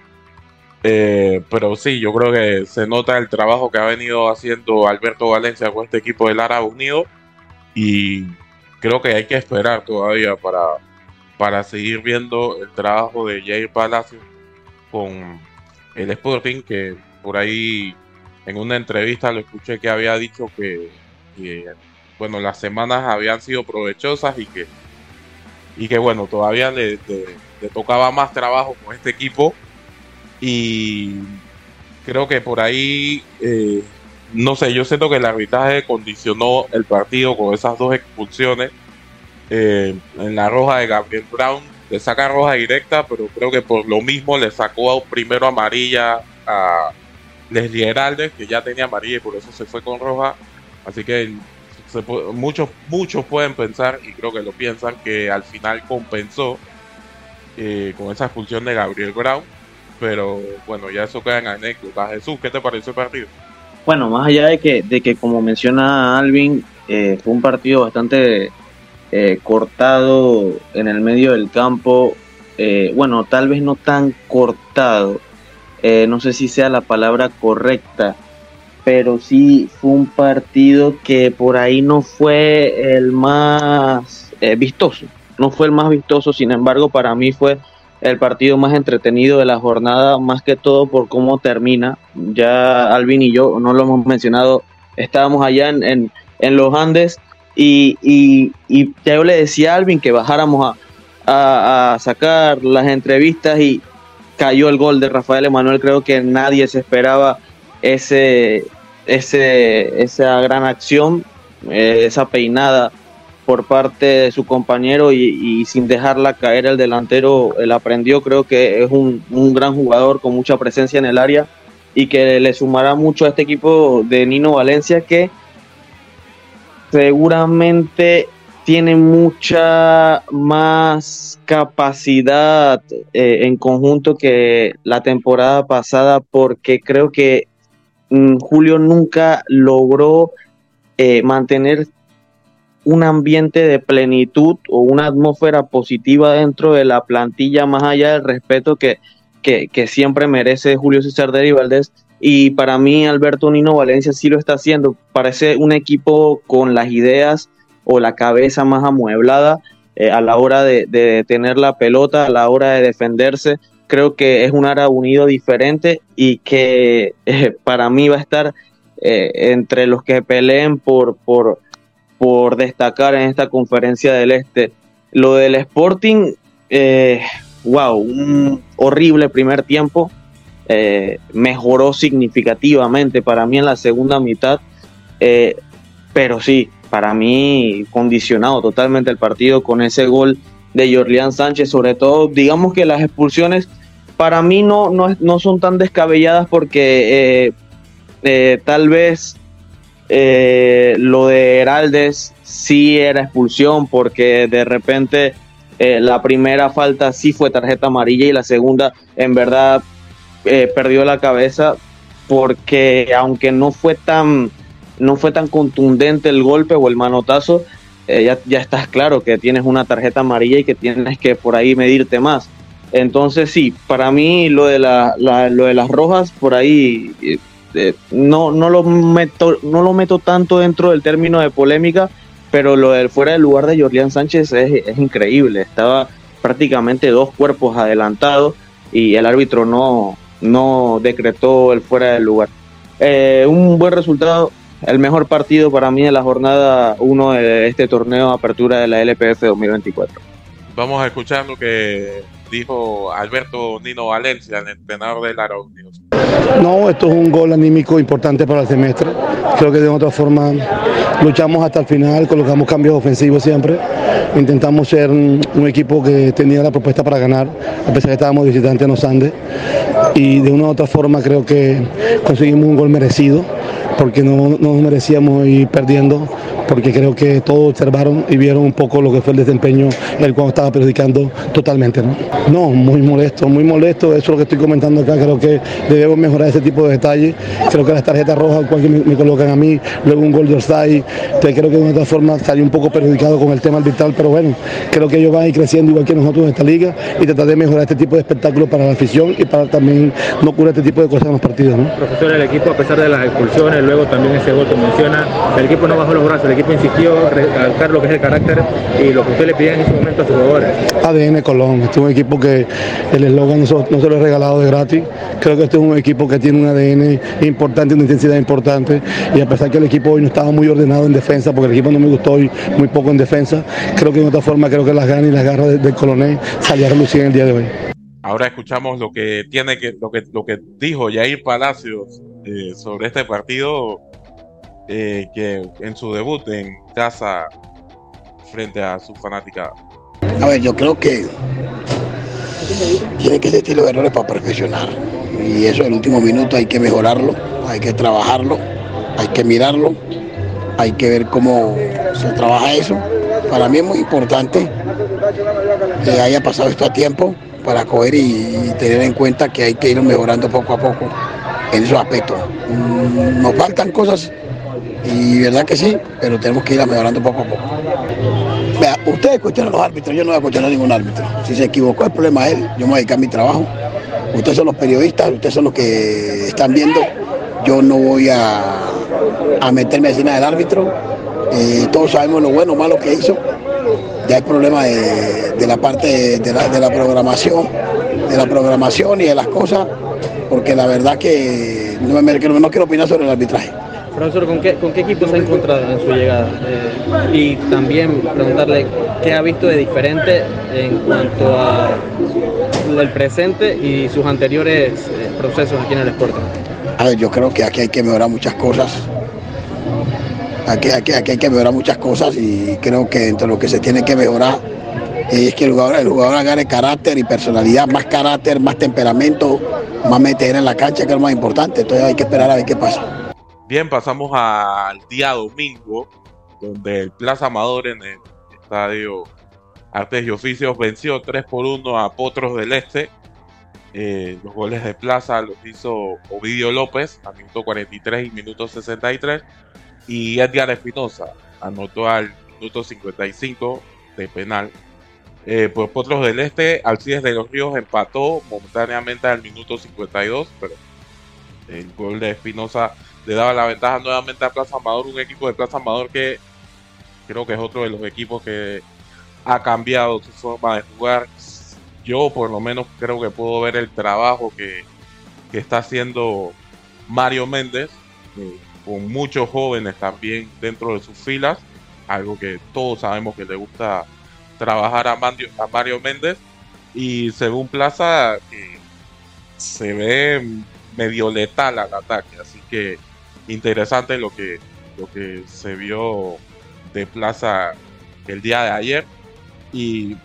Eh, pero sí, yo creo que se nota el trabajo que ha venido haciendo Alberto Valencia con este equipo del Árabe Unido. Y creo que hay que esperar todavía para, para seguir viendo el trabajo de Jair Palacio con el Sporting, que por ahí en una entrevista lo escuché que había dicho que, bueno, las semanas habían sido provechosas y que, y que bueno, todavía le, tocaba más trabajo con este equipo y creo que por ahí, eh, no sé, yo siento que el arbitraje condicionó el partido con esas dos expulsiones eh, en la roja de Gabriel Brown le saca roja directa, pero creo que por lo mismo le sacó primero amarilla a Leslie Heraldes, que ya tenía amarilla y por eso se fue con roja. Así que muchos, muchos pueden pensar, y creo que lo piensan, que al final compensó eh, con esa expulsión de Gabriel Brown. Pero bueno, ya eso queda en anécdota. Jesús, ¿qué te pareció el partido? Bueno, más allá de que, de que como menciona Alvin, eh, fue un partido bastante eh, cortado en el medio del campo, bueno, tal vez no tan cortado, no sé si sea la palabra correcta, pero sí fue un partido que por ahí no fue el más vistoso, no fue el más vistoso, sin embargo para mí fue el partido más entretenido de la jornada, más que todo por cómo termina. Ya Alvin y yo, no lo hemos mencionado, estábamos allá en, en los Andes y, y, ya yo le decía a Alvin que bajáramos a, sacar las entrevistas y cayó el gol de Rafael Emanuel. Creo que nadie se esperaba ese, ese, esa gran acción, eh, esa peinada por parte de su compañero y, sin dejarla caer el delantero, él aprendió, creo que es un, un, gran jugador con mucha presencia en el área y que le sumará mucho a este equipo de Nino Valencia que seguramente tiene mucha más capacidad eh, en conjunto que la temporada pasada porque creo que Julio nunca logró eh, mantener un ambiente de plenitud o una atmósfera positiva dentro de la plantilla más allá del respeto que, que, siempre merece Julio César de Valdés y para mí Alberto Nino Valencia sí lo está haciendo. Parece un equipo con las ideas o la cabeza más amueblada eh, a la hora de, tener la pelota, a la hora de defenderse. Creo que es un área unido diferente y que eh, para mí va a estar eh, entre los que peleen por, por, por destacar en esta conferencia del Este. Lo del Sporting, wow, un horrible primer tiempo eh, mejoró significativamente para mí en la segunda mitad, eh, pero sí, para mí condicionado totalmente el partido con ese gol de Jorlián Sánchez, sobre todo, digamos que las expulsiones para mí no, no, son tan descabelladas porque eh, tal vez lo de Heraldes sí era expulsión porque de repente la primera falta sí fue tarjeta amarilla y la segunda en verdad eh, perdió la cabeza porque aunque no fue tan no fue tan contundente el golpe o el manotazo, eh, ya, ya estás claro que tienes una tarjeta amarilla y que tienes que por ahí medirte más. Entonces sí, para mí lo de, la, lo de las rojas por ahí eh, no, no, lo meto, no lo meto tanto dentro del término de polémica, pero lo del fuera del lugar de Jorlián Sánchez es, es increíble. Estaba prácticamente dos cuerpos adelantados y el árbitro no, no decretó el fuera del lugar. Eh, un buen resultado, el mejor partido para mí en la jornada 1 de este torneo de apertura de la LPF 2024. Vamos a escuchar lo que dijo Alberto Nino Valencia, el entrenador del Araunios. No, esto es un gol anímico importante para el semestre. Creo que de otra forma luchamos hasta el final, colocamos cambios ofensivos siempre. Intentamos ser un, equipo que tenía la propuesta para ganar, a pesar de que estábamos visitantes en los Andes. Y de una u otra forma creo que conseguimos un gol merecido, porque no, no nos merecíamos ir perdiendo porque creo que todos observaron y vieron un poco lo que fue el desempeño el cual estaba perjudicando totalmente. ¿no? muy molesto, muy molesto, eso es lo que estoy comentando acá, creo que debemos mejorar ese tipo de detalles, creo que las tarjetas rojas cual me, me, colocan a mí, luego un gol de offside, creo que de otra forma salí un poco perjudicado con el tema arbitral, pero bueno, creo que ellos van a ir creciendo igual que nosotros en esta liga y tratar de mejorar este tipo de espectáculos para la afición y para también no ocurra este tipo de cosas en los partidos. ¿no? Profesor, el equipo a pesar de las expulsiones, luego también ese gol que menciona, el equipo no bajó los brazos, el equipo insistió recalcar lo que es el carácter y lo que usted le pide en ese momento a sus jugadores. ADN Colón, este es un equipo que el eslogan no, se lo he regalado de gratis. Creo que este es un equipo que tiene un ADN importante, una intensidad importante y a pesar que el equipo hoy no estaba muy ordenado en defensa, porque el equipo no me gustó hoy muy poco en defensa, creo que de otra forma creo que las ganas y las garras del Colonel salieron a en el día de hoy. Ahora escuchamos lo que tiene que lo que lo que dijo Jair Palacios eh, sobre este partido eh, que en su debut en casa frente a su fanática. A ver, yo creo que tiene que existir los errores para perfeccionar. Y eso el último minuto hay que mejorarlo, hay que trabajarlo, hay que mirarlo, hay que ver cómo se trabaja eso. Para mí es muy importante que haya pasado esto a tiempo para coger y, tener en cuenta que hay que ir mejorando poco a poco en esos aspectos. Mm, nos faltan cosas y verdad que sí, pero tenemos que ir mejorando poco a poco. Vea, ustedes cuestionan los árbitros, yo no voy a cuestionar ningún árbitro. Si se equivocó, el problema es él, yo me voy a dedicar a mi trabajo. Ustedes son los periodistas, ustedes son los que están viendo. Yo no voy a, a meterme a del árbitro. Eh, todos sabemos lo bueno o malo que hizo. Ya hay problema de, la parte de la, de programación, de la programación y de las cosas, porque la verdad que no, me, quiero opinar sobre el arbitraje. Profesor, ¿con qué, ¿con qué equipo se ha encontrado en su llegada? Eh, y también preguntarle qué ha visto de diferente en cuanto a el presente y sus anteriores eh, procesos aquí en el Sporting. A ver, yo creo que aquí hay que mejorar muchas cosas. Aquí, aquí, aquí hay que mejorar muchas cosas y creo que entre lo que se tiene que mejorar es que el jugador, el jugador agarre carácter y personalidad, más carácter, más temperamento, más meter en la cancha, que es lo más importante. Entonces hay que esperar a ver qué pasa. Bien, pasamos al día domingo, donde el Plaza Amador en el estadio Artes y Oficios venció 3 por 1 a Potros del Este. Eh, los goles de Plaza los hizo Ovidio López a minuto 43 y minuto 63. Y Edgar Espinosa anotó al minuto 55 de penal. Eh, por Potros del Este, Alcides de los Ríos empató momentáneamente al minuto 52, pero el gol de Espinosa le daba la ventaja nuevamente a Plaza Amador, un equipo de Plaza Amador que creo que es otro de los equipos que ha cambiado su forma de jugar. Yo por lo menos creo que puedo ver el trabajo que, está haciendo Mario Méndez, eh, con muchos jóvenes también dentro de sus filas, algo que todos sabemos que le gusta trabajar a Mario, a Mario Méndez. Y según Plaza, se ve medio letal al ataque, así que interesante lo que, lo que se vio de Plaza el día de ayer. Y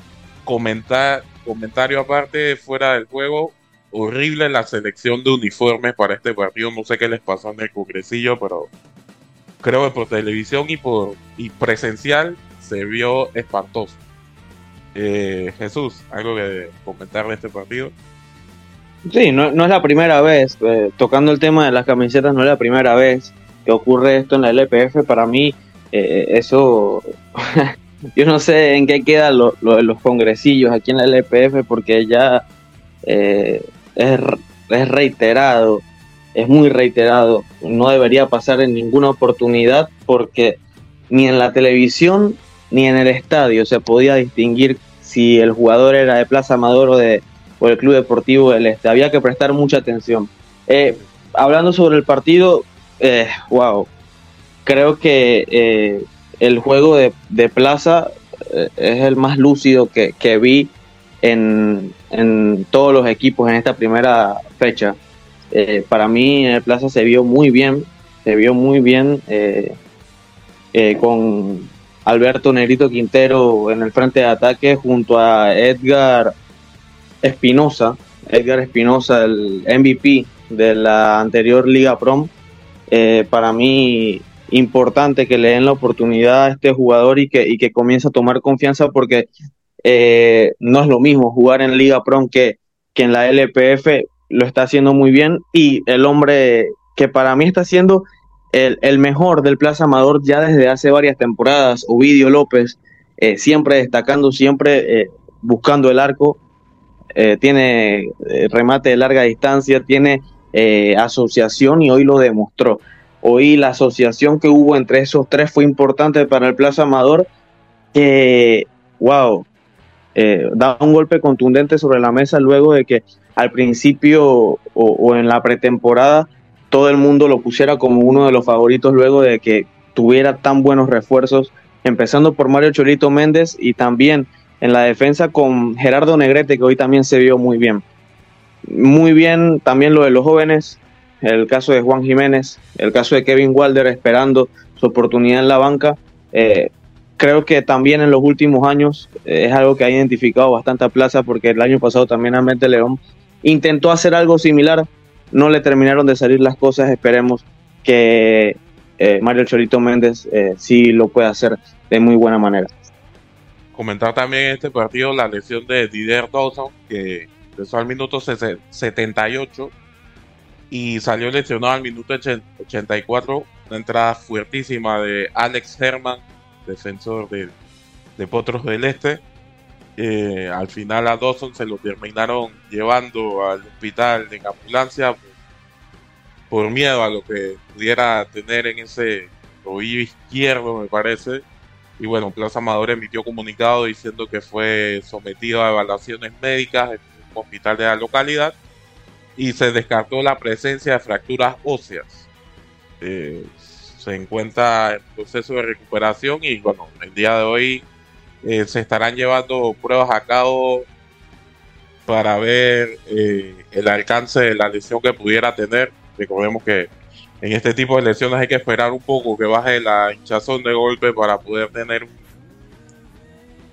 comentar, comentario aparte, fuera del juego, horrible la selección de uniformes para este partido. No sé qué les pasó en el congresillo, pero creo que por televisión y por y presencial se vio espantoso. Eh, Jesús, algo que comentar de este partido. Sí, no, es la primera vez, eh, tocando el tema de las camisetas, no es la primera vez que ocurre esto en la LPF. Para mí, eh, eso, yo no sé en qué quedan lo, los congresillos aquí en la LPF, porque ya eh, es, es reiterado, es muy reiterado, no debería pasar en ninguna oportunidad, porque ni en la televisión ni en el estadio se podía distinguir si el jugador era de Plaza Amador o de por el Club Deportivo del Este. Había que prestar mucha atención. Eh, hablando sobre el partido, eh, wow, creo que eh, el juego de, Plaza es el más lúcido que, vi en, todos los equipos en esta primera fecha. Eh, para mí Plaza se vio muy bien, se vio muy bien eh, eh, con Alberto Negrito Quintero en el frente de ataque junto a Edgar Espinosa, Edgar Espinosa, el MVP de la anterior Liga Prom. para mí importante que le den la oportunidad a este jugador y que, y que comience a tomar confianza porque eh, no es lo mismo jugar en Liga Prom que, que en la LPF, lo está haciendo muy bien y el hombre que para mí está siendo el, el mejor del Plaza Amador ya desde hace varias temporadas, Ovidio López, eh, siempre destacando, siempre eh, buscando el arco, tiene remate de larga distancia, tiene asociación y hoy lo demostró. Hoy la asociación que hubo entre esos tres fue importante para el Plaza Amador. Que, wow, eh, da un golpe contundente sobre la mesa luego de que al principio o, en la pretemporada todo el mundo lo pusiera como uno de los favoritos luego de que tuviera tan buenos refuerzos, empezando por Mario Cholito Méndez y también en la defensa con Gerardo Negrete, que hoy también se vio muy bien. Muy bien también lo de los jóvenes, el caso de Juan Jiménez, el caso de Kevin Walder esperando su oportunidad en la banca. Eh, creo que también en los últimos años eh, es algo que ha identificado bastante a Plaza porque el año pasado también Mente León intentó hacer algo similar, no le terminaron de salir las cosas, esperemos que eh, Mario Chorito Méndez sí lo pueda hacer de muy buena manera. Comentar también en este partido la lesión de Didier Dawson, que empezó al minuto 78 y salió lesionado al minuto 84. Una entrada fuertísima de Alex Herman, defensor de, de Potros del Este. Eh, al final a Dawson se lo terminaron llevando al hospital en ambulancia por, miedo a lo que pudiera tener en ese oído izquierdo, me parece. Y bueno, Plaza Amador emitió comunicado diciendo que fue sometido a evaluaciones médicas en un hospital de la localidad y se descartó la presencia de fracturas óseas. Eh, se encuentra en proceso de recuperación y bueno, el día de hoy eh, se estarán llevando pruebas a cabo para ver eh, el alcance de la lesión que pudiera tener. Recordemos que en este tipo de lesiones hay que esperar un poco que baje la hinchazón de golpe para poder tener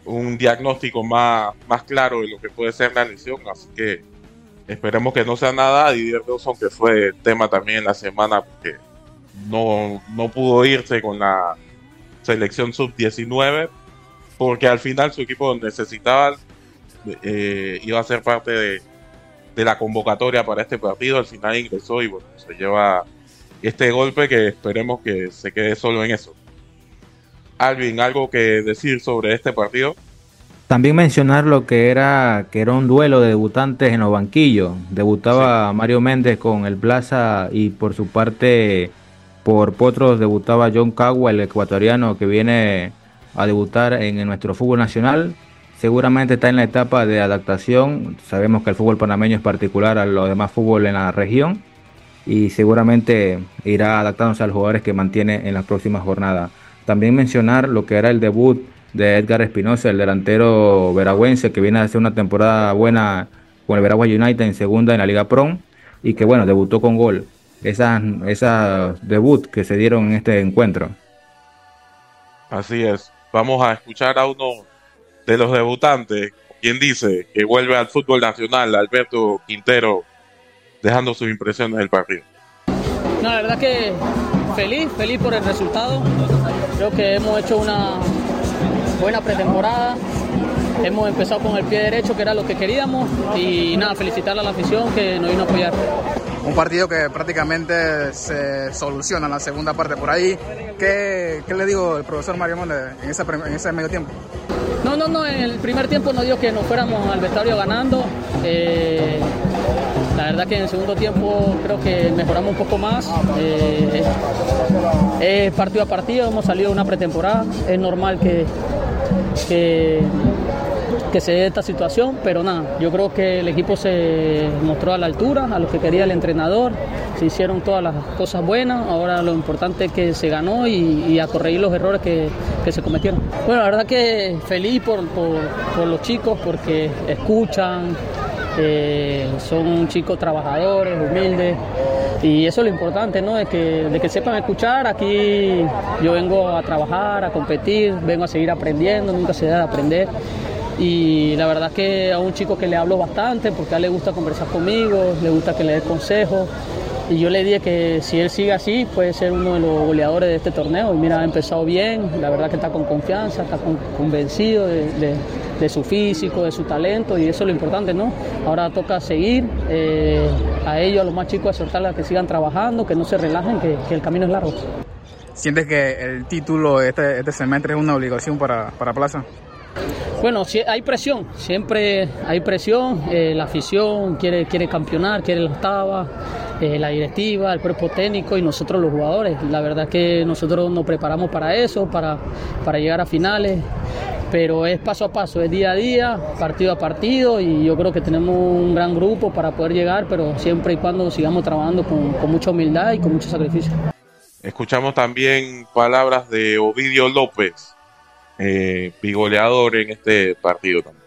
un, diagnóstico más, más claro de lo que puede ser la lesión. Así que Esperemos que no sea nada. Didier Dawson, que fue tema también la semana, porque no, no pudo irse con la selección sub-19, porque al final su equipo necesitaba, eh, iba a ser parte de, de, la convocatoria para este partido. Al final ingresó y bueno, se lleva este golpe que esperemos que se quede solo en eso. Alvin, ¿algo que decir sobre este partido? También mencionar lo que era que era un duelo de debutantes en los banquillos. Debutaba Mario Méndez con el Plaza y por su parte por Potros debutaba John Cagua, el ecuatoriano que viene a debutar en nuestro fútbol nacional. Seguramente está en la etapa de adaptación. Sabemos que el fútbol panameño es particular a los demás fútbol en la región y seguramente irá adaptándose a los jugadores que mantiene en las próximas jornadas. También mencionar lo que era el debut de Edgar Espinosa, el delantero veragüense que viene a hacer una temporada buena con el Veragua United en segunda en la Liga Prom y que bueno, debutó con gol. Esas, esas debut que se dieron en este encuentro. Así es. Vamos a escuchar a uno de los debutantes, quien dice que vuelve al fútbol nacional, Alberto Quintero, dejando sus impresiones del partido. No, la verdad que feliz, feliz por el resultado. Creo que hemos hecho una, buena pretemporada. Hemos empezado con el pie derecho, que era lo que queríamos, y nada, felicitar a la afición que nos vino a apoyar. Un partido que prácticamente se soluciona en la segunda parte por ahí. ¿Qué, qué le digo el profesor Mario Monde en ese, en ese medio tiempo? No, no, no, en el primer tiempo nos dio que nos fuéramos al vestuario ganando. Eh, la verdad que en el segundo tiempo creo que mejoramos un poco más. Eh, partido a partido, hemos salido de una pretemporada. Es normal que, que, se dé esta situación, pero nada, yo creo que el equipo se mostró a la altura, a lo que quería el entrenador, se hicieron todas las cosas buenas, ahora lo importante es que se ganó y, a corregir los errores que, que se cometieron. Bueno, la verdad que feliz por, por, los chicos porque escuchan, eh, son chicos trabajadores, humildes. Y eso es lo importante, ¿no? De que, de que sepan escuchar. Aquí yo vengo a trabajar, a competir, vengo a seguir aprendiendo, nunca se debe aprender. Y la verdad que a un chico que le hablo bastante, porque a él le gusta conversar conmigo, le gusta que le dé consejos. Y yo le dije que si él sigue así, puede ser uno de los goleadores de este torneo. Y mira, ha empezado bien, la verdad que está con confianza, está convencido de de su físico, de su talento y eso es lo importante, ¿no? Ahora toca seguir, eh, a ellos, a los más chicos, exhortarles a que sigan trabajando, que no se relajen, que, el camino es largo. ¿Sientes que el título de este, este semestre es una obligación para, para Plaza? Bueno, sí, hay presión, siempre hay presión, eh, la afición quiere, quiere campeonar, quiere la octava, eh, la directiva, el cuerpo técnico y nosotros los jugadores. La verdad que nosotros nos preparamos para eso, para, para llegar a finales pero es paso a paso, es día a día, partido a partido y yo creo que tenemos un gran grupo para poder llegar, pero siempre y cuando sigamos trabajando con, mucha humildad y con mucho sacrificio. Escuchamos también palabras de Ovidio López, eh, bigoleador en este partido también.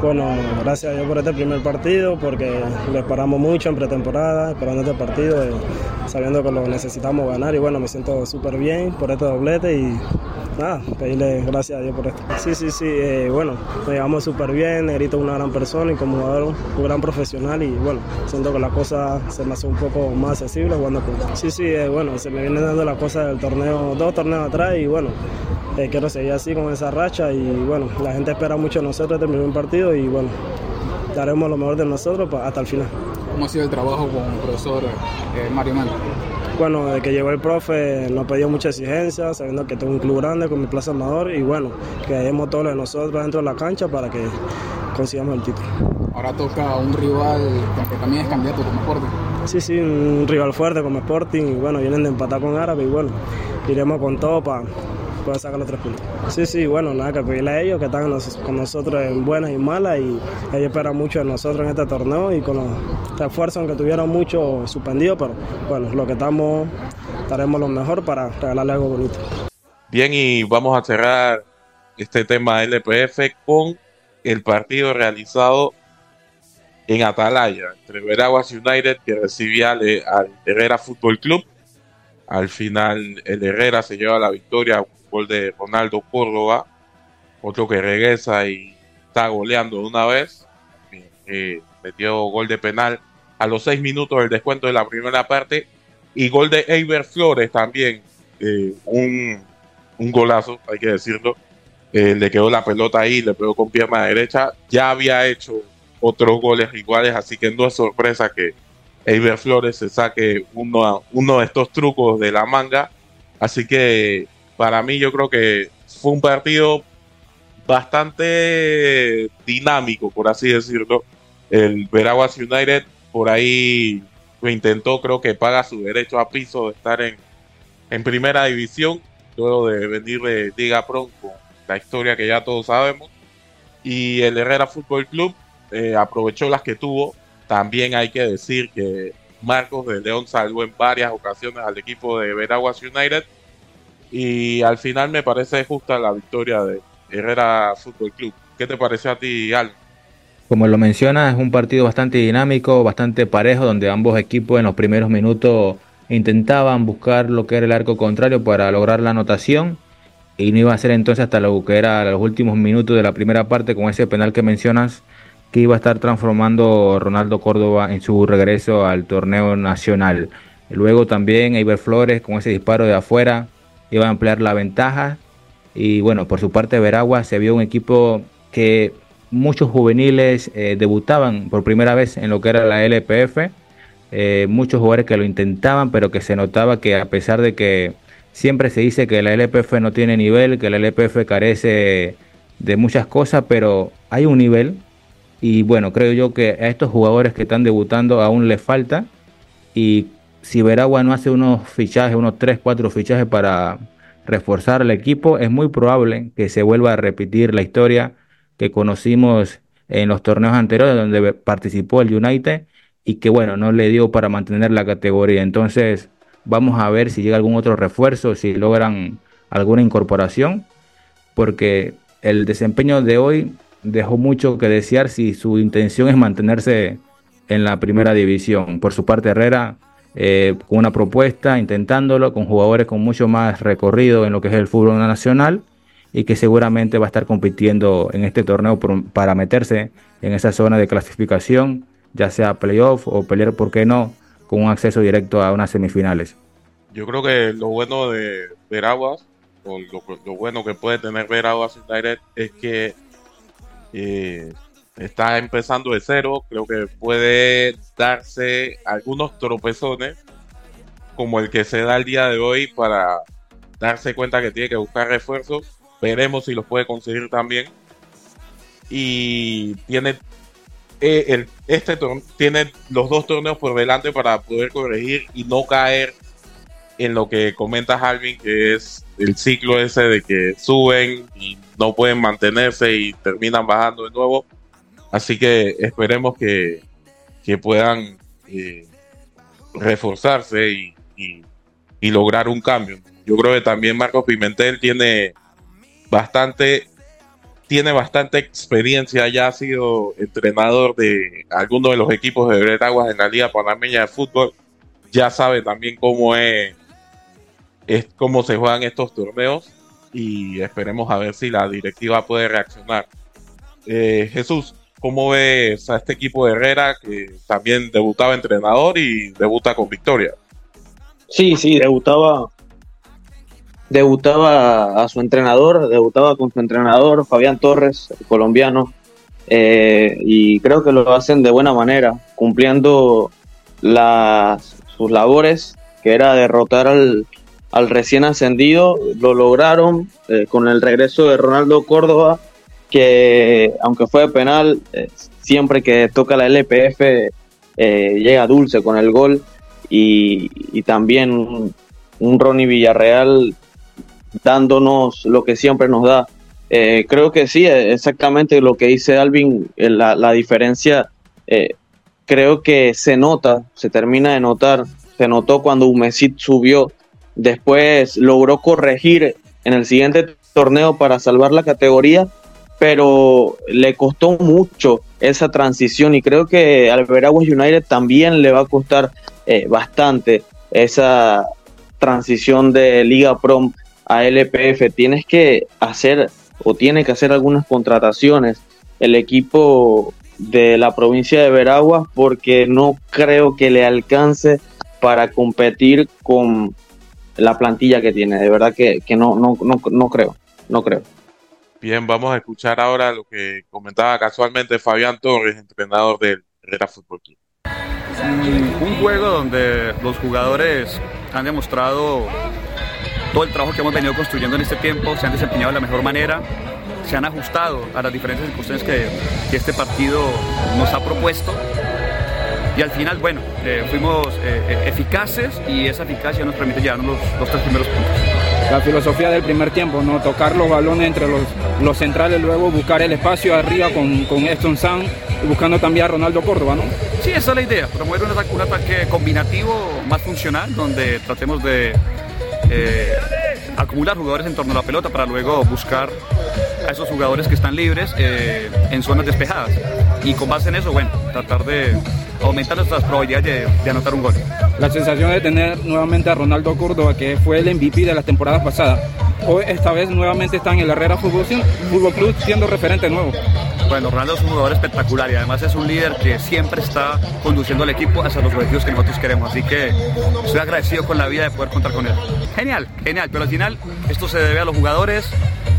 Bueno, gracias a Dios por este primer partido, porque lo esperamos mucho en pretemporada, esperando este partido, eh, sabiendo que lo necesitamos ganar y bueno, me siento súper bien por este doblete y nada, pedirle gracias a Dios por esto. Sí, sí, sí, eh, bueno, nos llevamos súper bien, Negrito es una gran persona y como jugador un gran profesional y bueno, siento que la cosa se me hace un poco más accesible jugando con Sí, sí, eh, bueno, se me viene dando la cosa del torneo, dos torneos atrás y bueno, eh, quiero seguir así con esa racha y bueno, la gente espera mucho de nosotros este partido y bueno, daremos lo mejor de nosotros hasta el final. ¿Cómo ha sido el trabajo con el profesor Mario Manda? Bueno, desde que llegó el profe nos pidió mucha exigencia, sabiendo que tengo un club grande con mi plaza amador y bueno, que demos todo lo de nosotros dentro de la cancha para que consigamos el título. Ahora toca un rival que también es candidato como Sporting. Sí, sí, un rival fuerte como Sporting y bueno, vienen de empatar con Árabe y bueno, iremos con todo para poder sacar los tres puntos. Sí, sí, bueno, nada que pedirle a ellos que están con nosotros en buenas y malas y ellos esperan mucho de nosotros en este torneo y con los refuerzos, aunque tuvieron mucho suspendido, pero bueno, lo que estamos, estaremos lo mejor para regalarle algo bonito. Bien, y vamos a cerrar este tema LPF con el partido realizado en Atalaya entre Veraguas United que recibía al Herrera Fútbol Club. Al final el Herrera se lleva la victoria gol de Ronaldo Córdoba, otro que regresa y está goleando de una vez, eh, metió gol de penal a los seis minutos del descuento de la primera parte y gol de Eiber Flores también, eh, un, un, golazo, hay que decirlo, eh, le quedó la pelota ahí, le pegó con pierna derecha, ya había hecho otros goles iguales, así que no es sorpresa que Eiber Flores se saque uno, uno de estos trucos de la manga, así que para mí yo creo que fue un partido bastante dinámico, por así decirlo. El Veraguas United por ahí lo intentó, creo que paga su derecho a piso de estar en, en primera división, luego de venir de Liga Pro con la historia que ya todos sabemos. Y el Herrera Fútbol Club eh, aprovechó las que tuvo. También hay que decir que Marcos de León salvó en varias ocasiones al equipo de Veraguas United y al final me parece justa la victoria de Herrera Fútbol Club. ¿Qué te pareció a ti, Al? Como lo mencionas, es un partido bastante dinámico, bastante parejo, donde ambos equipos en los primeros minutos intentaban buscar lo que era el arco contrario para lograr la anotación. Y no iba a ser entonces hasta lo que era los últimos minutos de la primera parte con ese penal que mencionas que iba a estar transformando Ronaldo Córdoba en su regreso al torneo nacional. Luego también Eiber Flores con ese disparo de afuera iba a ampliar la ventaja. Y bueno, por su parte Veragua se vio un equipo que muchos juveniles eh, debutaban por primera vez en lo que era la LPF. Eh, muchos jugadores que lo intentaban, pero que se notaba que a pesar de que siempre se dice que la LPF no tiene nivel, que la LPF carece de muchas cosas, pero hay un nivel. Y bueno, creo yo que a estos jugadores que están debutando aún les falta. Y si Veragua no hace unos fichajes, unos 3, 4 fichajes para reforzar el equipo, es muy probable que se vuelva a repetir la historia que conocimos en los torneos anteriores donde participó el United y que bueno, no le dio para mantener la categoría. Entonces vamos a ver si llega algún otro refuerzo, si logran alguna incorporación. porque el desempeño de hoy dejó mucho que desear si su intención es mantenerse en la primera división. Por su parte, Herrera, eh, con una propuesta, intentándolo, con jugadores con mucho más recorrido en lo que es el fútbol nacional y que seguramente va a estar compitiendo en este torneo para meterse en esa zona de clasificación, ya sea playoff o pelear, ¿por qué no?, con un acceso directo a unas semifinales. Yo creo que lo bueno de Veraguas, o lo, bueno que puede tener Veraguas en Direct, es que eh, está empezando de cero. Creo que puede darse algunos tropezones, como el que se da el día de hoy, para darse cuenta que tiene que buscar refuerzos. Veremos si los puede conseguir también. Y tiene eh, este tiene los dos torneos por delante para poder corregir y no caer en lo que comenta Alvin, que es el ciclo ese de que suben y no pueden mantenerse y terminan bajando de nuevo. Así que esperemos que, puedan eh, reforzarse y, y, lograr un cambio. Yo creo que también Marcos Pimentel tiene bastante tiene bastante experiencia, ya ha sido entrenador de algunos de los equipos de Bretaguas en la Liga Panameña de Fútbol, ya sabe también cómo es, es cómo se juegan estos torneos y esperemos a ver si la directiva puede reaccionar. Eh, Jesús, ¿cómo ves a este equipo de Herrera que también debutaba entrenador y debuta con victoria? Sí, sí, debutaba debutaba a su entrenador, debutaba con su entrenador, Fabián Torres, colombiano, eh, y creo que lo hacen de buena manera, cumpliendo las, sus labores, que era derrotar al, recién ascendido, lo lograron eh, con el regreso de Ronaldo Córdoba, que aunque fue penal, eh, siempre que toca la LPF llega dulce con el gol, y, también un Ronnie Villarreal dándonos lo que siempre nos da. Eh, creo que sí, exactamente lo que dice Alvin, eh, la, la diferencia eh, creo que se nota, se termina de notar, se notó cuando Humesit subió, después logró corregir en el siguiente torneo para salvar la categoría, pero le costó mucho esa transición y creo que al Veraguas United también le va a costar bastante esa transición de Liga Prom a LPF, tienes que hacer o tiene que hacer algunas contrataciones el equipo de la provincia de Veraguas porque no creo que le alcance para competir con la plantilla que tiene. De verdad que, no, no, no, no creo, no creo. Bien, vamos a escuchar ahora lo que comentaba casualmente Fabián Torres, entrenador del Herrera Fútbol Club. Un juego donde los jugadores han demostrado todo el trabajo que hemos venido construyendo en este tiempo, se han desempeñado de la mejor manera, se han ajustado a las diferentes circunstancias que, este partido nos ha propuesto. Y al final, bueno, eh, fuimos eh, eh, eficaces y esa eficacia nos permite llevarnos los, tres primeros puntos. La filosofía del primer tiempo, ¿no? Tocar los balones entre los, los centrales, luego buscar el espacio arriba con, con Eston San y buscando también a Ronaldo Córdoba, ¿no? Sí, esa es la idea, promover un un ataque combinativo más funcional, donde tratemos de eh, acumular jugadores en torno a la pelota para luego buscar a esos jugadores que están libres eh, en zonas despejadas. Y con base en eso, bueno, tratar de aumentar nuestras probabilidades de, anotar un gol. La sensación de tener nuevamente a Ronaldo Córdoba, que fue el MVP de la temporada pasada, hoy esta vez nuevamente está en el Herrera Fútbol, Fútbol Club siendo referente nuevo. Bueno, Ronaldo es un jugador espectacular y además es un líder que siempre está conduciendo al equipo hacia los objetivos que nosotros queremos. Así que estoy agradecido con la vida de poder contar con él. Genial, genial, pero al final esto se debe a los jugadores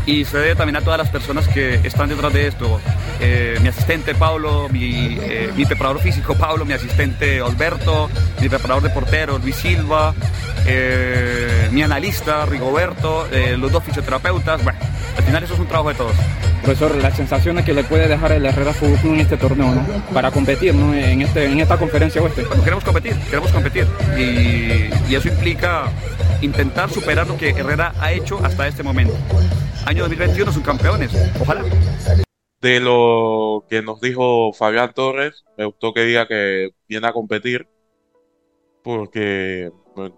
y se debe también a todas las personas que están detrás de esto. Eh, mi asistente Pablo, mi, eh, mi, preparador físico Pablo, mi asistente Alberto, mi preparador de portero Luis Silva, eh, mi analista Rigoberto, los dos fisioterapeutas. Bueno, al final eso es un trabajo de todos. Profesor, las sensaciones que le puede dejar el Herrera Fútbol Club en este torneo, ¿no? Para competir, ¿no? En, este, en esta conferencia oeste. Bueno, queremos competir, queremos competir. Y, y eso implica intentar superar lo que Herrera ha hecho hasta este momento. Año 2021 son campeones, ojalá. De lo que nos dijo Fabián Torres, me gustó que diga que viene a competir, porque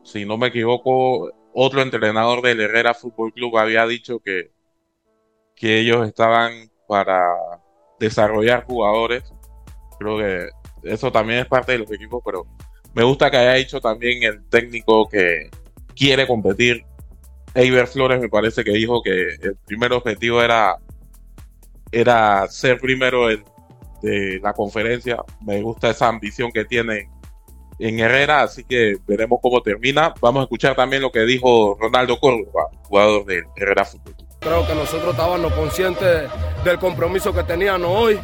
si no me equivoco, otro entrenador del Herrera Fútbol Club había dicho que que ellos estaban para desarrollar jugadores. Creo que eso también es parte de los equipos, pero me gusta que haya dicho también el técnico que quiere competir. Eiber Flores me parece que dijo que el primer objetivo era, era ser primero en, de la conferencia. Me gusta esa ambición que tiene en Herrera, así que veremos cómo termina. Vamos a escuchar también lo que dijo Ronaldo Córdoba, jugador de Herrera Fútbol. Creo que nosotros estábamos conscientes del compromiso que teníamos hoy.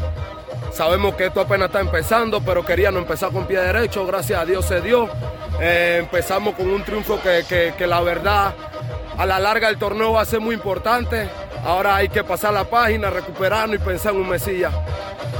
Sabemos que esto apenas está empezando, pero queríamos empezar con pie derecho. Gracias a Dios se dio. Eh, empezamos con un triunfo que, que, que la verdad a la larga el torneo va a ser muy importante. Ahora hay que pasar la página, recuperarnos y pensar en un Mesías.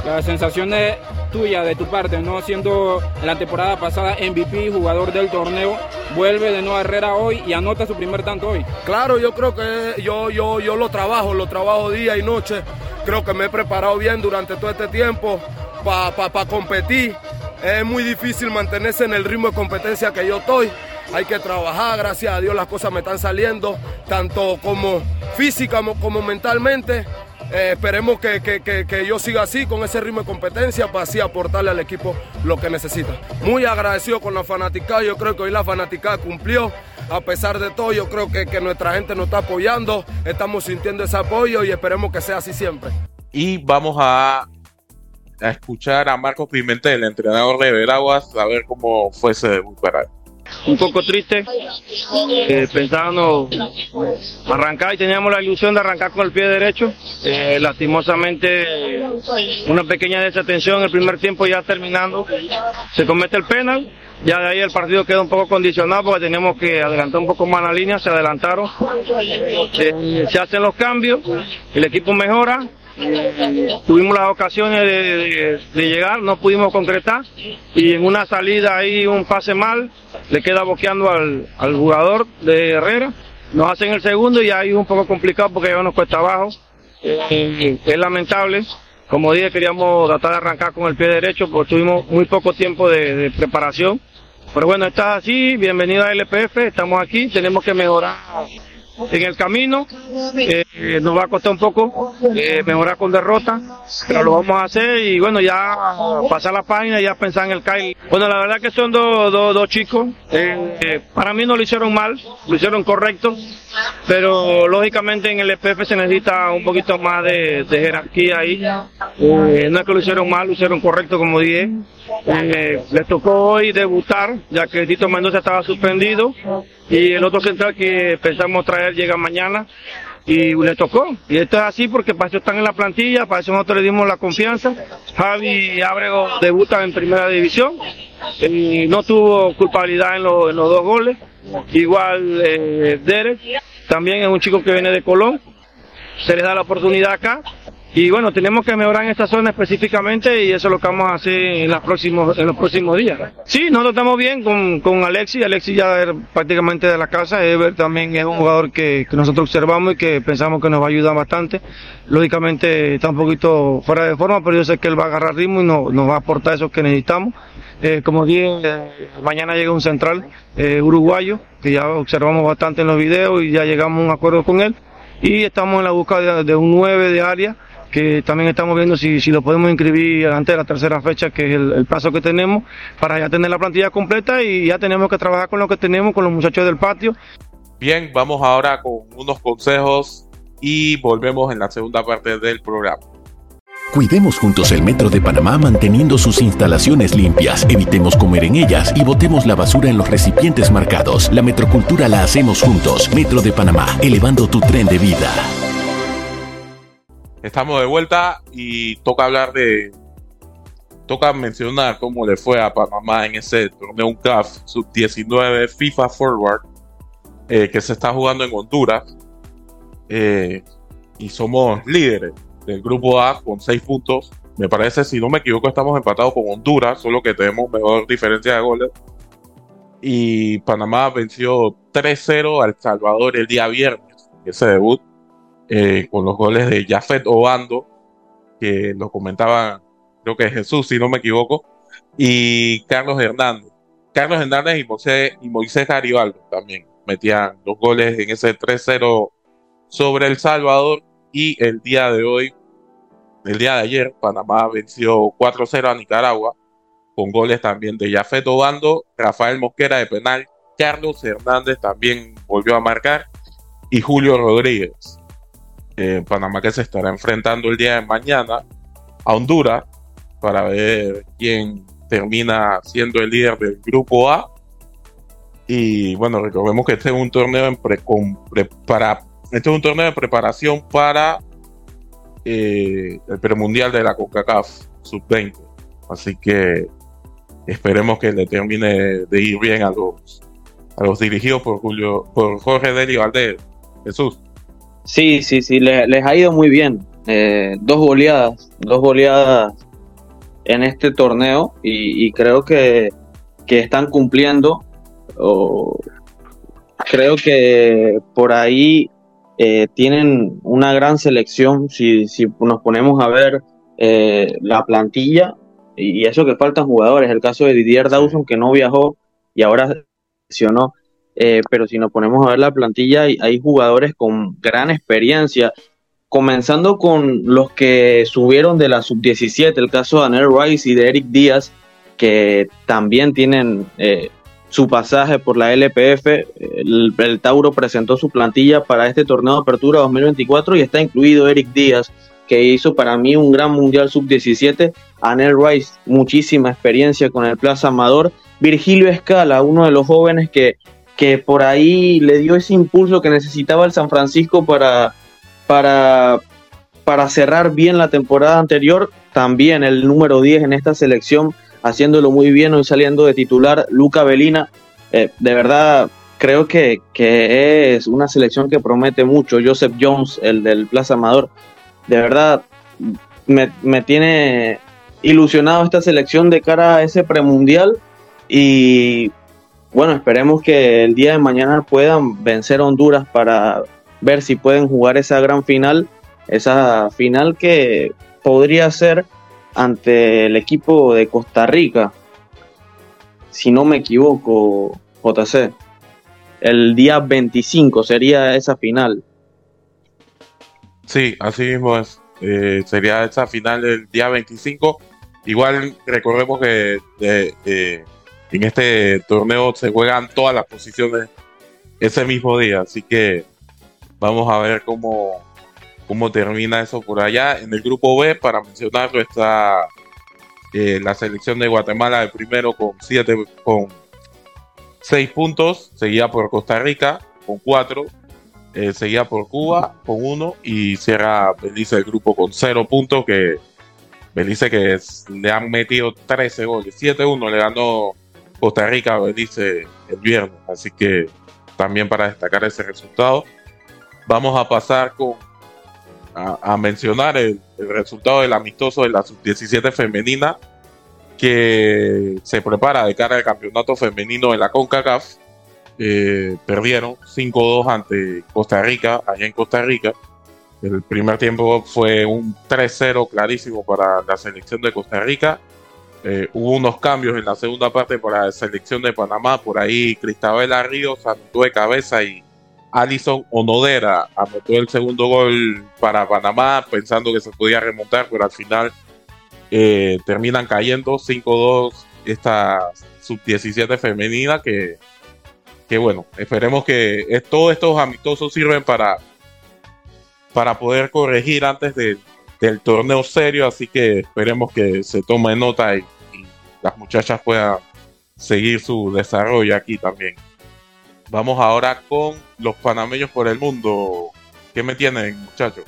Las sensaciones tuya, de tu parte, no siendo la temporada pasada MVP, jugador del torneo, vuelve de nuevo a Herrera hoy y anota su primer tanto hoy. Claro, yo creo que yo, yo, yo lo trabajo, lo trabajo día y noche. Creo que me he preparado bien durante todo este tiempo para pa, pa competir. Es muy difícil mantenerse en el ritmo de competencia que yo estoy. Hay que trabajar, gracias a Dios las cosas me están saliendo, tanto como física como, mentalmente. Eh, esperemos que, que, que, que, yo siga así, con ese ritmo de competencia, para así aportarle al equipo lo que necesita. Muy agradecido con la fanaticada, yo creo que hoy la fanaticada cumplió. A pesar de todo, yo creo que, nuestra gente nos está apoyando, estamos sintiendo ese apoyo y esperemos que sea así siempre. Y vamos a, a escuchar a Marcos Pimentel, entrenador de Veraguas, a ver cómo fue ese debut para él un poco triste, eh, pensando arrancar y teníamos la ilusión de arrancar con el pie derecho. Eh, lastimosamente, una pequeña desatención el primer tiempo ya terminando, se comete el penal. Ya de ahí el partido queda un poco condicionado porque teníamos que adelantar un poco más la línea, se adelantaron, eh, se hacen los cambios, el equipo mejora, tuvimos las ocasiones de, llegar, no pudimos concretar y en una salida ahí un pase mal, le queda boqueando al, al jugador de Herrera, nos hacen el segundo y ahí un poco complicado porque ya nos cuesta abajo, eh, es lamentable. Como dije, queríamos tratar de arrancar con el pie derecho porque tuvimos muy poco tiempo de, de preparación. Pero bueno, está así, bienvenido a LPF, estamos aquí, tenemos que mejorar en el camino. Eh, nos va a costar un poco eh, mejorar con derrota, pero lo vamos a hacer y bueno, ya pasar la página y ya pensar en el Kyle. Bueno, la verdad que son dos do, do chicos. Eh, para mí no lo hicieron mal, lo hicieron correcto, pero lógicamente en el EPF se necesita un poquito más de, jerarquía ahí. no es que lo hicieron mal, lo hicieron correcto, como dije. Eh, les tocó hoy debutar, ya que Tito Mendoza estaba suspendido y el otro central que pensamos traer llega mañana y le tocó. Y esto es así porque para eso están en la plantilla, para eso nosotros le dimos la confianza. Javi Abrego debutan en primera división y no tuvo culpabilidad en los dos goles. Igual eh, Derek, también es un chico que viene de Colón. Se les da la oportunidad acá y bueno, tenemos que mejorar en esta zona específicamente y eso es lo que vamos a hacer en, los próximos, en los próximos días. Sí, nosotros estamos bien con, con Alexis, Alexis ya es prácticamente de la casa, Ever también es un jugador que, que, nosotros observamos y que pensamos que nos va a ayudar bastante. Lógicamente está un poquito fuera de forma, pero yo sé que él va a agarrar ritmo y no, nos va a aportar eso que necesitamos. Eh, como dije, eh, mañana llega un central eh, uruguayo, que ya observamos bastante en los videos y ya llegamos a un acuerdo con él. Y estamos en la búsqueda de, de un 9 de área que también estamos viendo si, si lo podemos inscribir antes de la tercera fecha, que es el, el, plazo que tenemos, para ya tener la plantilla completa y ya tenemos que trabajar con lo que tenemos, con los muchachos del patio. Bien, vamos ahora con unos consejos y volvemos en la segunda parte del programa. Cuidemos juntos el Metro de Panamá manteniendo sus instalaciones limpias, evitemos comer en ellas y botemos la basura en los recipientes marcados. La metrocultura la hacemos juntos. Metro de Panamá, elevando tu tren de vida. Estamos de vuelta y toca hablar de. Toca mencionar cómo le fue a Panamá en ese torneo UNCAF sub-19 FIFA Forward eh, que se está jugando en Honduras. Eh, y somos líderes del grupo A con 6 puntos. Me parece, si no me equivoco, estamos empatados con Honduras, solo que tenemos mejor diferencia de goles. Y Panamá venció 3-0 al Salvador el día viernes, ese debut eh, con los goles de Jafet Obando, que lo comentaba, creo que Jesús, si no me equivoco, y Carlos Hernández. Carlos Hernández y Moisés, y Moisés Garibaldo también metían los goles en ese 3-0 sobre El Salvador. y el día de hoy, el día de ayer, Panamá venció 4-0 a Nicaragua con goles también de Jafet Obando, Rafael Mosquera de penal, Carlos Hernández también volvió a marcar y Julio Rodríguez. Eh, Panamá que se estará enfrentando el día de mañana a Honduras para ver quién termina siendo el líder del grupo A. Y bueno, recordemos que este es un torneo en para, este es un torneo de preparación para eh, el premundial de la CONCACAF sub-20. Así que esperemos que le termine de ir bien a los a los dirigidos por Julio, por Jorge Deli. Jesús. Sí, sí, sí, les, ha ido muy bien. Eh, dos goleadas, dos goleadas en este torneo y, creo que, están cumpliendo. creo que por ahí eh, tienen una gran selección. Si, si nos ponemos a ver eh, la plantilla, y eso que faltan jugadores, el caso de Didier Dawson que no viajó y ahora seleccionó. Eh, pero si nos ponemos a ver la plantilla, hay, hay, jugadores con gran experiencia, comenzando con los que subieron de la sub-17, el caso de Anel Rice y de Eric Díaz, que también tienen eh, su pasaje por la LPF. El, Tauro presentó su plantilla para este torneo de apertura 2024 y está incluido Eric Díaz, que hizo para mí un gran mundial sub-17. Anel Rice, muchísima experiencia con el Plaza Amador. Virgilio Escala, uno de los jóvenes que que por ahí le dio ese impulso que necesitaba el San Francisco para, para, para cerrar bien la temporada anterior. También el número 10 en esta selección, haciéndolo muy bien hoy saliendo de titular, Luca Belina. Eh, de verdad, creo que, que, es una selección que promete mucho. Joseph Jones, el del Plaza Amador, de verdad me, me tiene ilusionado esta selección de cara a ese premundial. Y bueno, esperemos que el día de mañana puedan vencer a Honduras para ver si pueden jugar esa gran final, esa final que podría ser ante el equipo de Costa Rica, si no me equivoco, JC. El día 25 sería esa final. Sí, así mismo es. Eh, sería esa final el día 25. Igual recordemos que eh, en este torneo se juegan todas las posiciones ese mismo día, así que vamos a ver cómo, cómo termina eso por allá. En el grupo B, para mencionarlo, está eh, la selección de Guatemala el primero con siete, con seis puntos, seguida por Costa Rica con cuatro, eh, seguida por Cuba con uno y cierra Belice el grupo con cero puntos que Belice que le han metido 13 goles, 7-1 le ganó Costa Rica dice el viernes, así que también para destacar ese resultado. Vamos a pasar con a, mencionar el, resultado del amistoso de la sub-17 femenina que se prepara de cara al campeonato femenino de la CONCACAF. Eh, perdieron 5-2 ante Costa Rica, allá en Costa Rica. El primer tiempo fue un 3-0 clarísimo para la selección de Costa Rica eh, hubo unos cambios en la segunda parte para la selección de Panamá. Por ahí Cristabela Ríos anotó de cabeza y Alison Onodera anotó el segundo gol para Panamá pensando que se podía remontar, pero al final eh, terminan cayendo 5-2 esta sub-17 femenina que, que bueno, esperemos que todos estos amistosos sirven para, para poder corregir antes de, del torneo serio, así que esperemos que se tome nota y, las muchachas puedan seguir su desarrollo aquí también. Vamos ahora con los panameños por el mundo. ¿Qué me tienen, muchachos?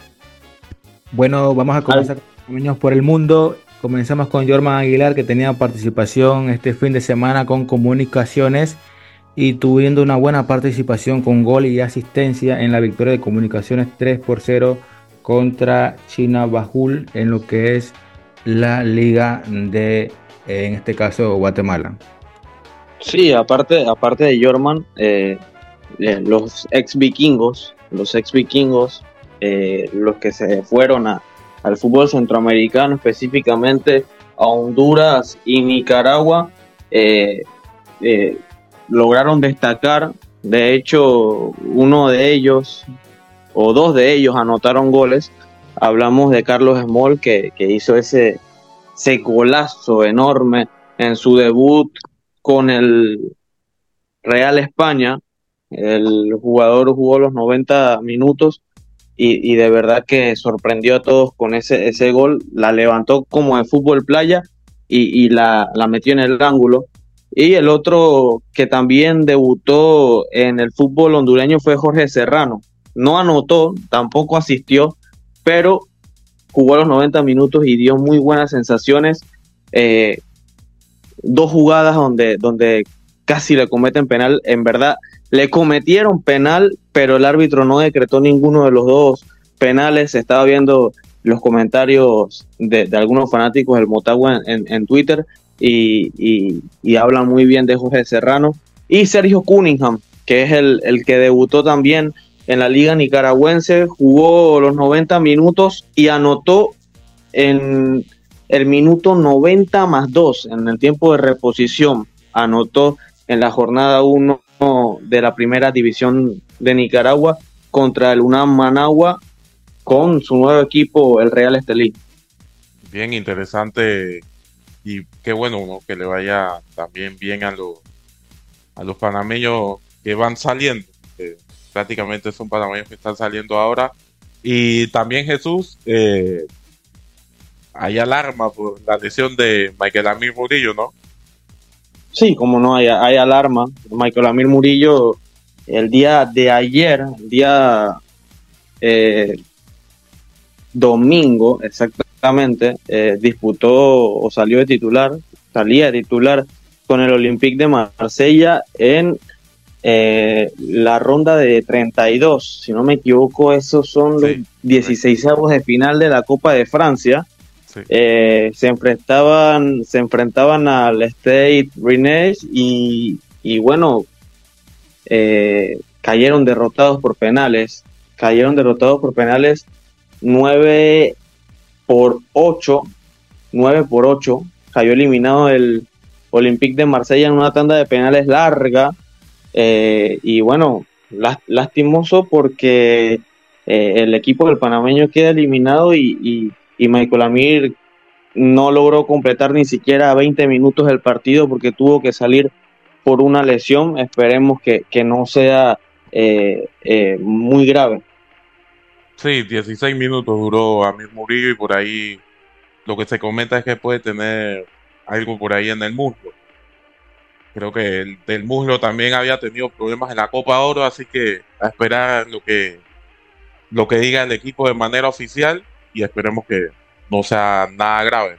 Bueno, vamos a comenzar con los panameños por el mundo. Comenzamos con Jorman Aguilar, que tenía participación este fin de semana con comunicaciones y tuviendo una buena participación con gol y asistencia en la victoria de comunicaciones 3 por 0 contra China Bajul en lo que es la liga de, en este caso, Guatemala. Sí, aparte, aparte de Jorman, eh, eh, los ex vikingos, los ex vikingos, eh, los que se fueron al fútbol centroamericano, específicamente a Honduras y Nicaragua, lograron destacar. De hecho, uno de ellos, o dos de ellos anotaron goles, hablamos de Carlos Small que, que hizo ese, ese golazo enorme en su debut con el Real España. El jugador jugó los 90 minutos y, de verdad que sorprendió a todos con ese, ese gol. La levantó como de fútbol playa y, y la, la metió en el ángulo. Y el otro que también debutó en el fútbol hondureño fue Jorge Serrano. No anotó, tampoco asistió, pero jugó los 90 minutos y dio muy buenas sensaciones. Eh, dos jugadas donde, donde casi le cometen penal. En verdad, le cometieron penal, pero el árbitro no decretó ninguno de los dos penales. Estaba viendo los comentarios de, algunos fanáticos del Motagua en, en, Twitter y, y, y, hablan muy bien de Jorge Serrano. Y Sergio Cunningham, que es el, el que debutó también en la Liga Nicaragüense, jugó los 90 minutos y anotó en el minuto 90 más 2, en el tiempo de reposición, anotó en la jornada 1 de la primera división de Nicaragua contra el UNAM Managua con su nuevo equipo, el Real Estelí. Bien interesante y qué bueno ¿no? que le vaya también bien a los, a los panameños que van saliendo. Prácticamente son panameños que están saliendo ahora. Y también Jesús, eh, hay alarma por la lesión de Michael Amir Murillo, ¿no? Sí, como no, hay, hay alarma. Michael Amir Murillo, el día de ayer, el día eh, domingo, exactamente, eh, disputó o salió de titular, salía de titular con el Olympique de Marsella en eh, la ronda de 32. Si no me equivoco, esos son los 16 avos de final de la Copa de Francia. Eh, se enfrentaban se enfrentaban al State Rennes y, y bueno eh, cayeron derrotados por penales. Cayeron derrotados por penales 9 por 8 9 por 8 cayó eliminado el Olympique de Marsella en una tanda de penales larga. Eh, y bueno lastimoso porque el equipo del panameño queda eliminado y y Michael Amir no logró completar ni siquiera 20 minutos del partido porque tuvo que salir por una lesión. Esperemos que, que no sea eh, eh, muy grave. Sí, 16 minutos duró Amir Murillo y por ahí lo que se comenta es que puede tener algo por ahí en el muslo. Creo que el del muslo también había tenido problemas en la Copa Oro, así que a esperar lo que lo que diga el equipo de manera oficial y esperemos que no sea nada grave.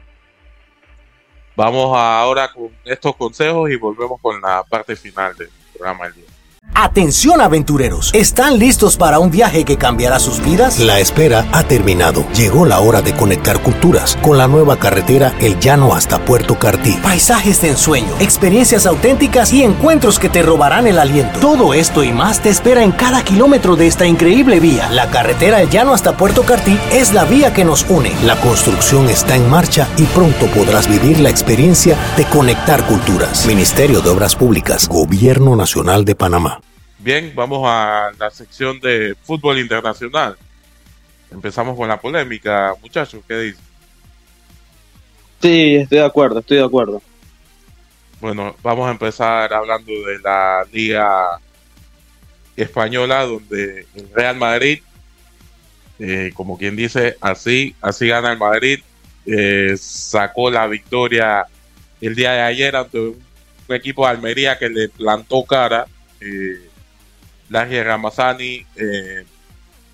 Vamos ahora con estos consejos y volvemos con la parte final del programa del día. Atención aventureros, ¿están listos para un viaje que cambiará sus vidas? La espera ha terminado. Llegó la hora de conectar culturas con la nueva carretera El Llano hasta Puerto Cartí. Paisajes de ensueño, experiencias auténticas y encuentros que te robarán el aliento. Todo esto y más te espera en cada kilómetro de esta increíble vía. La carretera El Llano hasta Puerto Cartí es la vía que nos une. La construcción está en marcha y pronto podrás vivir la experiencia de conectar culturas. Ministerio de Obras Públicas, Gobierno Nacional de Panamá. Bien, vamos a la sección de fútbol internacional. Empezamos con la polémica, muchachos, ¿qué dicen? Sí, estoy de acuerdo, estoy de acuerdo. Bueno, vamos a empezar hablando de la liga española, donde el Real Madrid, eh, como quien dice, así, así gana el Madrid, eh, sacó la victoria el día de ayer ante un, un equipo de Almería que le plantó cara. Eh, Lagia Ramazani eh,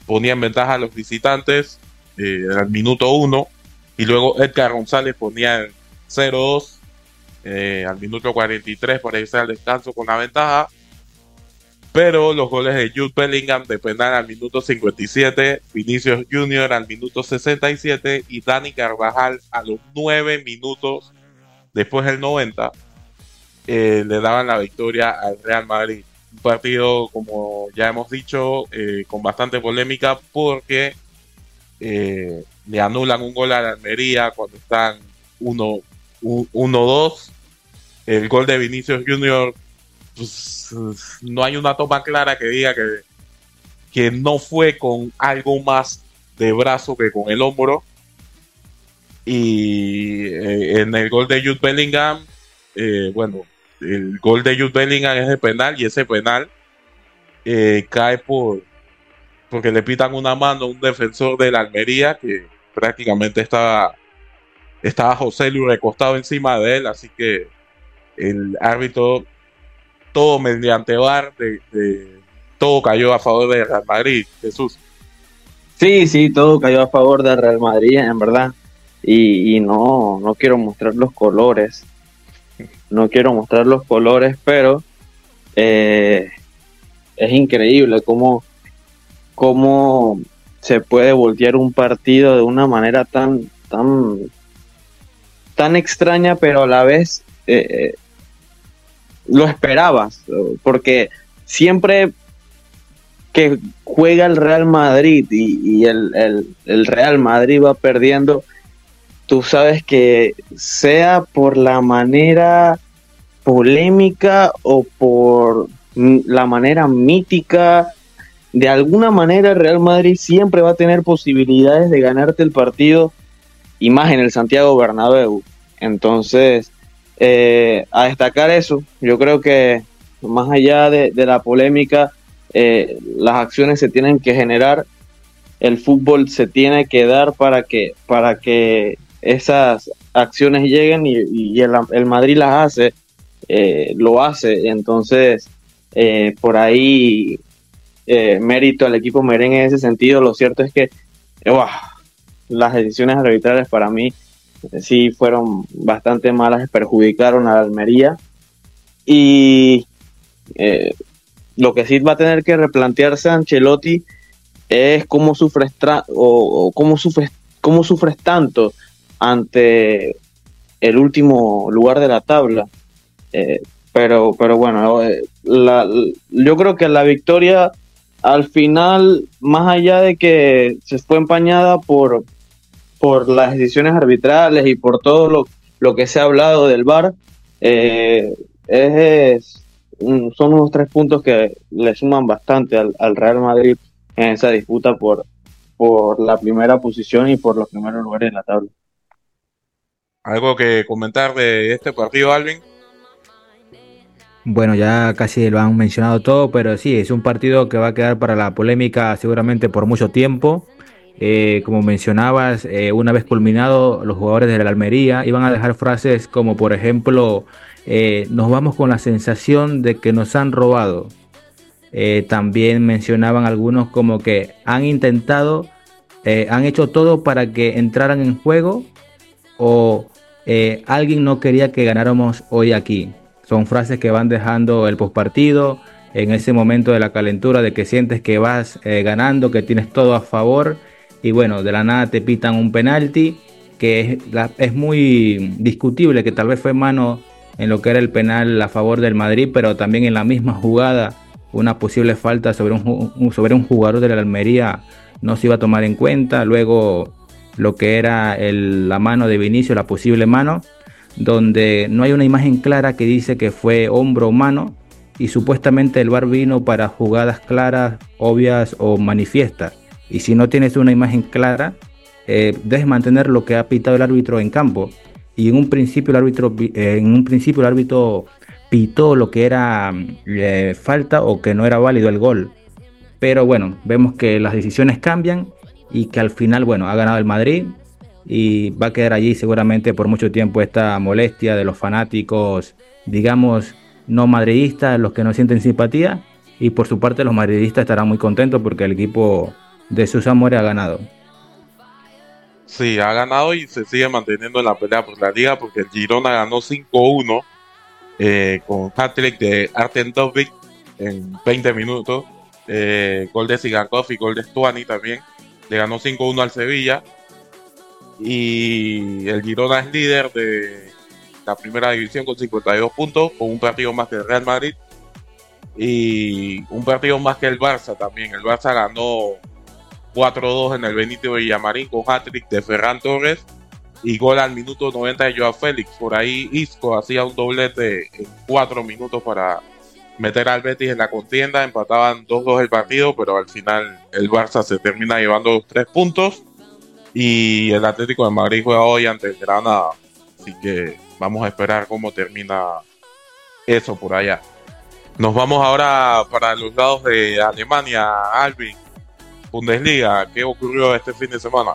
ponía en ventaja a los visitantes eh, al minuto 1 y luego Edgar González ponía en 0-2 eh, al minuto 43 para irse al descanso con la ventaja. Pero los goles de Jude Bellingham de penal al minuto 57, Vinicius Junior al minuto 67 y Dani Carvajal a los 9 minutos después del 90 le daban la victoria al Real Madrid un partido, como ya hemos dicho, eh, con bastante polémica porque eh, le anulan un gol a la Almería cuando están 1-2. El gol de Vinicius Junior, pues, no hay una toma clara que diga que, que no fue con algo más de brazo que con el hombro. Y eh, en el gol de Jude Bellingham, bueno, el gol de Jude Bellingham es de penal y ese penal eh, cae por porque le pitan una mano a un defensor de la Almería que prácticamente estaba, estaba José Luis recostado encima de él, así que el árbitro, todo mediante VAR, de, todo cayó a favor de Real Madrid, Jesús. Sí, sí, todo cayó a favor de Real Madrid, en verdad. Y, no, no quiero mostrar los colores. No quiero mostrar los colores, pero eh, es increíble cómo, cómo se puede voltear un partido de una manera tan, tan, tan extraña, pero a la vez eh, eh, lo esperabas, porque siempre que juega el Real Madrid y, el, el, Real Madrid va perdiendo, tú sabes que sea por la manera polémica o por la manera mítica, de alguna manera Real Madrid siempre va a tener posibilidades de ganarte el partido y más en el Santiago Bernabéu. Entonces, eh, a destacar eso, yo creo que más allá de, la polémica, eh, las acciones se tienen que generar, el fútbol se tiene que dar para que, para que esas acciones lleguen y, el, Madrid las hace, eh, lo hace, entonces por ahí mérito al equipo merengue en ese sentido, lo cierto es que las decisiones arbitrales para mí sí fueron bastante malas, perjudicaron a la Almería. Y eh, lo que sí va a tener que replantearse Ancelotti es cómo sufres, o, cómo sufres, cómo sufres tanto ante el último lugar de la tabla. Eh, pero, pero bueno, eh, yo creo que la victoria al final, más allá de que se fue empañada por, por las decisiones arbitrales y por todo lo, lo que se ha hablado del VAR, eh, es, son unos tres puntos que le suman bastante al, Real Madrid en esa disputa por, por la primera posición y por los primeros lugares en la tabla. ¿Algo que comentar de este partido, Alvin? Bueno, ya casi lo han mencionado todo, pero sí, es un partido que va a quedar para la polémica seguramente por mucho tiempo. Eh, como mencionabas, eh, una vez culminado, los jugadores de la Almería iban a dejar frases como, por ejemplo, eh, nos vamos con la sensación de que nos han robado. también mencionaban algunos como que han intentado, han hecho todo para que entraran en juego o alguien no quería que ganáramos hoy aquí. Son frases que van dejando el postpartido en ese momento de la calentura de que sientes que vas ganando, que tienes todo a favor y bueno, de la nada te pitan un penalti que es, es muy discutible, que tal vez fue mano en lo que era el penal a favor del Madrid, pero también en la misma jugada una posible falta sobre un, sobre un jugador de la Almería no se iba a tomar en cuenta. Luego lo que era la mano de Vinicio, la posible mano, donde no hay una imagen clara que dice que fue hombro o mano y supuestamente el bar vino para jugadas claras, obvias o manifiestas. Y si no tienes una imagen clara, eh, debes mantener lo que ha pitado el árbitro en campo. Y en un principio el árbitro, eh, en un principio el árbitro pitó lo que era eh, falta o que no era válido el gol. Pero bueno, vemos que las decisiones cambian y que al final, bueno, ha ganado el Madrid y va a quedar allí seguramente por mucho tiempo esta molestia de los fanáticos, digamos, no madridistas, los que no sienten simpatía. Y por su parte los madridistas estarán muy contentos porque el equipo de sus amores ha ganado. Sí, ha ganado y se sigue manteniendo en la pelea por la liga porque el Girona ganó 5-1 eh, con hat-trick de Arten Dovic en 20 minutos. Eh, gol de Sigankov y gol de Stuani también. Le ganó 5-1 al Sevilla. Y el Girona es líder de la primera división con 52 puntos, con un partido más que el Real Madrid. Y un partido más que el Barça también. El Barça ganó 4-2 en el Benito Villamarín con hat-trick de Ferran Torres y gol al minuto 90 de Joao Félix. Por ahí Isco hacía un doblete en 4 minutos para meter al Betis en la contienda, empataban 2-2 el partido, pero al final el Barça se termina llevando los tres puntos y el Atlético de Madrid juega hoy ante el Granada, así que vamos a esperar cómo termina eso por allá. Nos vamos ahora para los lados de Alemania, Alvin, Bundesliga, ¿qué ocurrió este fin de semana?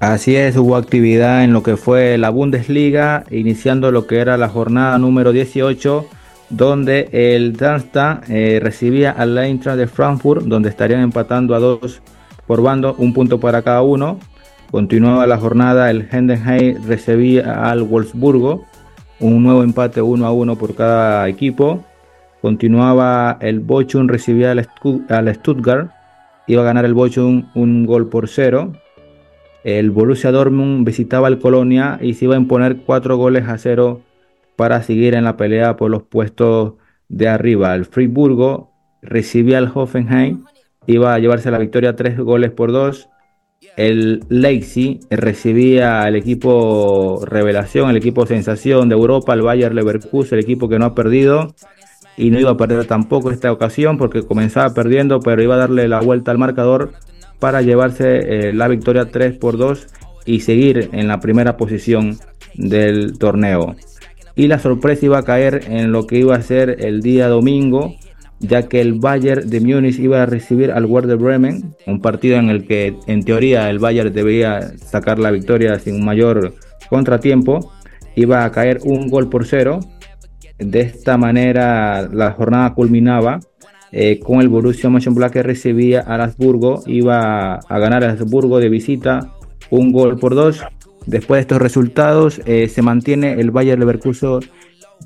Así es, hubo actividad en lo que fue la Bundesliga, iniciando lo que era la jornada número 18, donde el Darmstadt eh, recibía al Eintracht de Frankfurt, donde estarían empatando a dos por bando, un punto para cada uno. Continuaba la jornada, el Hendenheim recibía al Wolfsburgo, un nuevo empate 1 a 1 por cada equipo. Continuaba el Bochum, recibía al, Stuttgart, iba a ganar el Bochum un gol por cero. El Borussia Dortmund visitaba al Colonia y se iba a imponer cuatro goles a cero para seguir en la pelea por los puestos de arriba. El Friburgo recibía al Hoffenheim, iba a llevarse la victoria tres goles por dos. El Leipzig recibía al equipo revelación, el equipo sensación de Europa, el Bayer Leverkusen, el equipo que no ha perdido y no iba a perder tampoco esta ocasión porque comenzaba perdiendo, pero iba a darle la vuelta al marcador para llevarse eh, la victoria 3 por 2 y seguir en la primera posición del torneo. Y la sorpresa iba a caer en lo que iba a ser el día domingo, ya que el Bayern de Múnich iba a recibir al Werder Bremen, un partido en el que en teoría el Bayern debía sacar la victoria sin mayor contratiempo, iba a caer un gol por cero. De esta manera la jornada culminaba eh, con el Borussia Mönchengladbach que recibía a Habsburgo, iba a ganar a Habsburgo de visita un gol por dos. Después de estos resultados eh, se mantiene el Bayern Leverkusen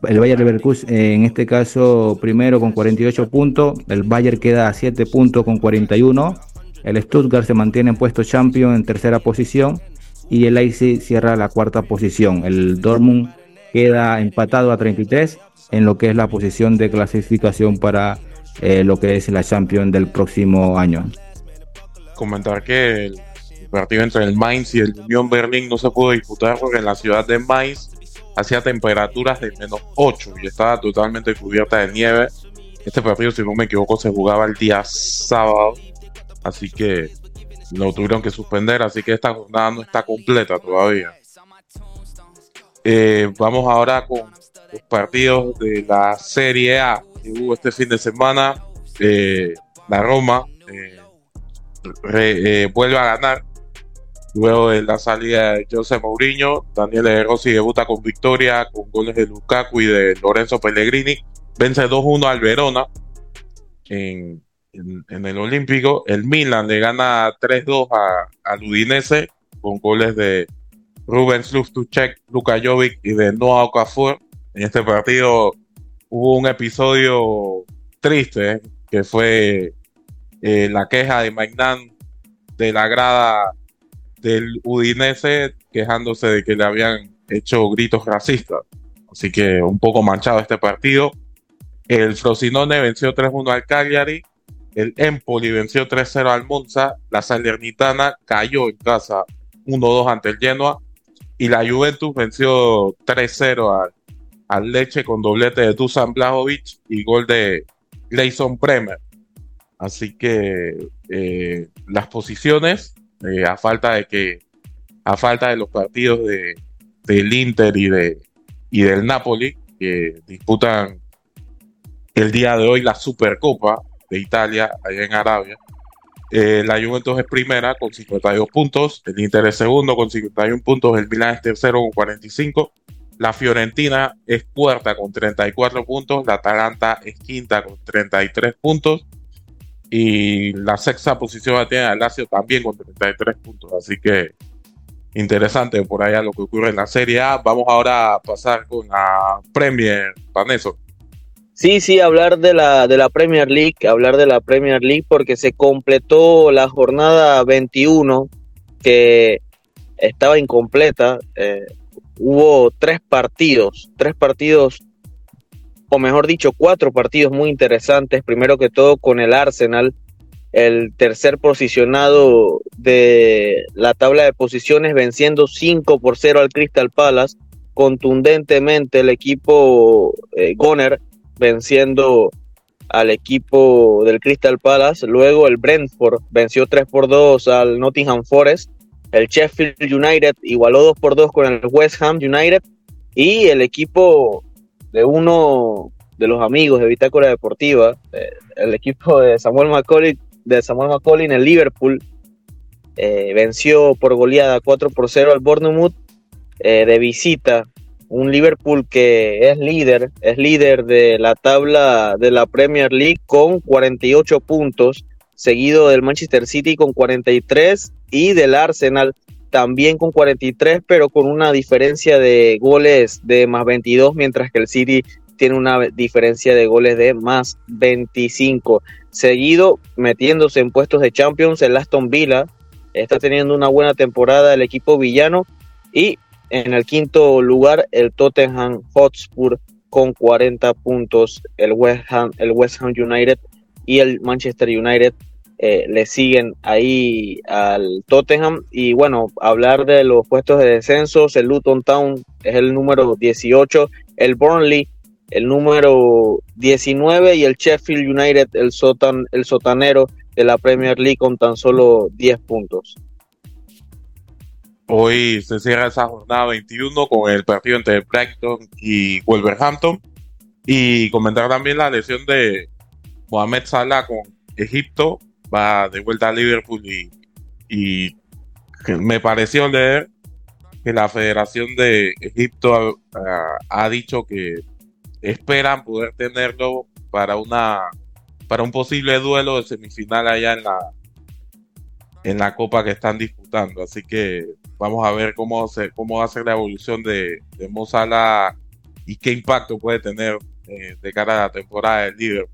el Bayern Leverkusen eh, en este caso primero con 48 puntos, el Bayern queda a 7 puntos con 41, el Stuttgart se mantiene en puesto champion en tercera posición y el Leipzig cierra la cuarta posición. El Dortmund queda empatado a 33 en lo que es la posición de clasificación para eh, lo que es la Champions del próximo año. Comentar que partido entre el Mainz y el Unión Berlín no se pudo disputar porque en la ciudad de Mainz hacía temperaturas de menos 8 y estaba totalmente cubierta de nieve. Este partido, si no me equivoco, se jugaba el día sábado, así que lo tuvieron que suspender, así que esta jornada no está completa todavía. Eh, vamos ahora con los partidos de la Serie A que hubo este fin de semana. Eh, la Roma eh, vuelve a ganar Luego de la salida de José Mourinho, Daniel Rossi debuta con victoria con goles de Lukaku y de Lorenzo Pellegrini. Vence 2-1 al Verona en, el Olímpico. El Milan le gana 3-2 al Udinese con goles de Rubens Luftuchek, Luka Jovic y de Noah Okafor. En este partido hubo un episodio triste que fue eh, la queja de Magnan de la grada del Udinese quejándose de que le habían hecho gritos racistas. Así que un poco manchado este partido. El Frosinone venció 3-1 al Cagliari. El Empoli venció 3-0 al Monza. La Salernitana cayó en casa 1-2 ante el Genoa. Y la Juventus venció 3-0 al, al, Leche con doblete de Dusan Blajovic y gol de Gleison Bremer. Así que eh, las posiciones eh, a falta de que, a falta de los partidos de, del Inter y, de, y del Napoli, que disputan el día de hoy la Supercopa de Italia, allá en Arabia. Eh, la Juventus es primera con 52 puntos, el Inter es segundo con 51 puntos, el Milan es tercero con 45, la Fiorentina es cuarta con 34 puntos, la Atalanta es quinta con 33 puntos y la sexta posición la tiene Lazio también con 33 puntos. Así que interesante por allá lo que ocurre en la Serie A. Vamos ahora a pasar con la Premier, Paneso. Sí, sí, hablar de la, de la Premier League, hablar de la Premier League porque se completó la jornada 21 que estaba incompleta. Eh, hubo tres partidos, tres partidos o mejor dicho, cuatro partidos muy interesantes. Primero que todo con el Arsenal, el tercer posicionado de la tabla de posiciones, venciendo 5 por 0 al Crystal Palace. Contundentemente el equipo eh, Goner venciendo al equipo del Crystal Palace. Luego el Brentford venció 3 por 2 al Nottingham Forest. El Sheffield United igualó 2 por 2 con el West Ham United. Y el equipo de uno de los amigos de Bitácora Deportiva, eh, el equipo de Samuel McCauley, de Samuel en el Liverpool, eh, venció por goleada 4 por 0 al Bournemouth eh, de visita. Un Liverpool que es líder, es líder de la tabla de la Premier League con 48 puntos, seguido del Manchester City con 43 y del Arsenal también con 43, pero con una diferencia de goles de más 22, mientras que el City tiene una diferencia de goles de más 25. Seguido, metiéndose en puestos de Champions, el Aston Villa está teniendo una buena temporada el equipo villano y en el quinto lugar, el Tottenham Hotspur con 40 puntos. El West Ham, el West Ham United y el Manchester United eh, le siguen ahí al Tottenham. Y bueno, hablar de los puestos de descensos, el Luton Town es el número 18, el Burnley el número 19 y el Sheffield United el, sotan, el sotanero de la Premier League con tan solo 10 puntos. Hoy se cierra esa jornada 21 con el partido entre Brighton y Wolverhampton. Y comentar también la lesión de Mohamed Salah con Egipto. Va de vuelta a Liverpool y, y me pareció leer que la Federación de Egipto ha, dicho que esperan poder tenerlo para una para un posible duelo de semifinal allá en la en la copa que están disputando. Así que Vamos a ver cómo, se, cómo va a ser la evolución de, de Mozala y qué impacto puede tener eh, de cara a la temporada del líder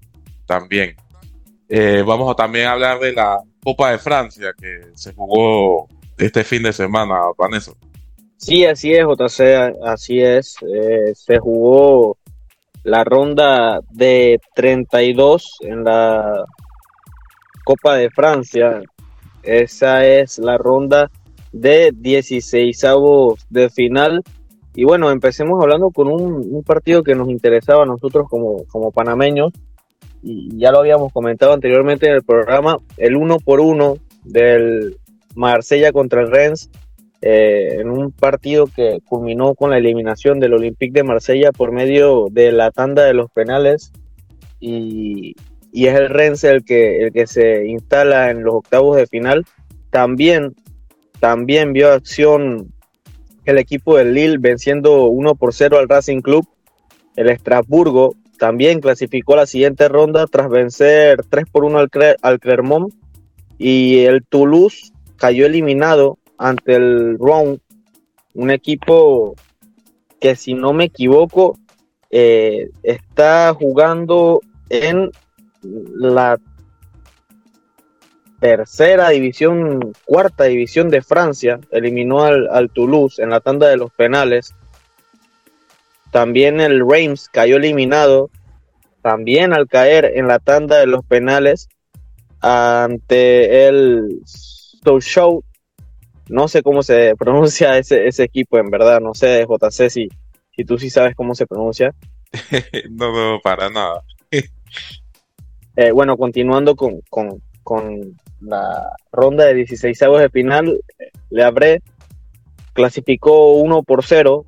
también. Eh, vamos a también hablar de la Copa de Francia que se jugó este fin de semana, Vanessa. Sí, así es, JC, así es. Eh, se jugó la ronda de 32 en la Copa de Francia. Esa es la ronda de 16 de final. Y bueno, empecemos hablando con un, partido que nos interesaba a nosotros como, como panameños. Y ya lo habíamos comentado anteriormente en el programa, el uno por uno del Marsella contra el Rennes, eh, en un partido que culminó con la eliminación del Olympique de Marsella por medio de la tanda de los penales. Y, y es el Rennes el que, el que se instala en los octavos de final. También también vio acción el equipo del Lille venciendo 1 por 0 al Racing Club. El Estrasburgo también clasificó la siguiente ronda tras vencer 3 por 1 al, Clermont. Y el Toulouse cayó eliminado ante el Rouen, un equipo que si no me equivoco eh, está jugando en la tercera división, cuarta división de Francia, eliminó al, Toulouse en la tanda de los penales. También el Reims cayó eliminado, también al caer en la tanda de los penales ante el Sochaux. No sé cómo se pronuncia ese, ese equipo, en verdad, no sé, JC, si, si tú sí sabes cómo se pronuncia. no, no, para nada. Eh, bueno, continuando con, con, con la ronda de 16 de final, Le Abré clasificó 1 por 0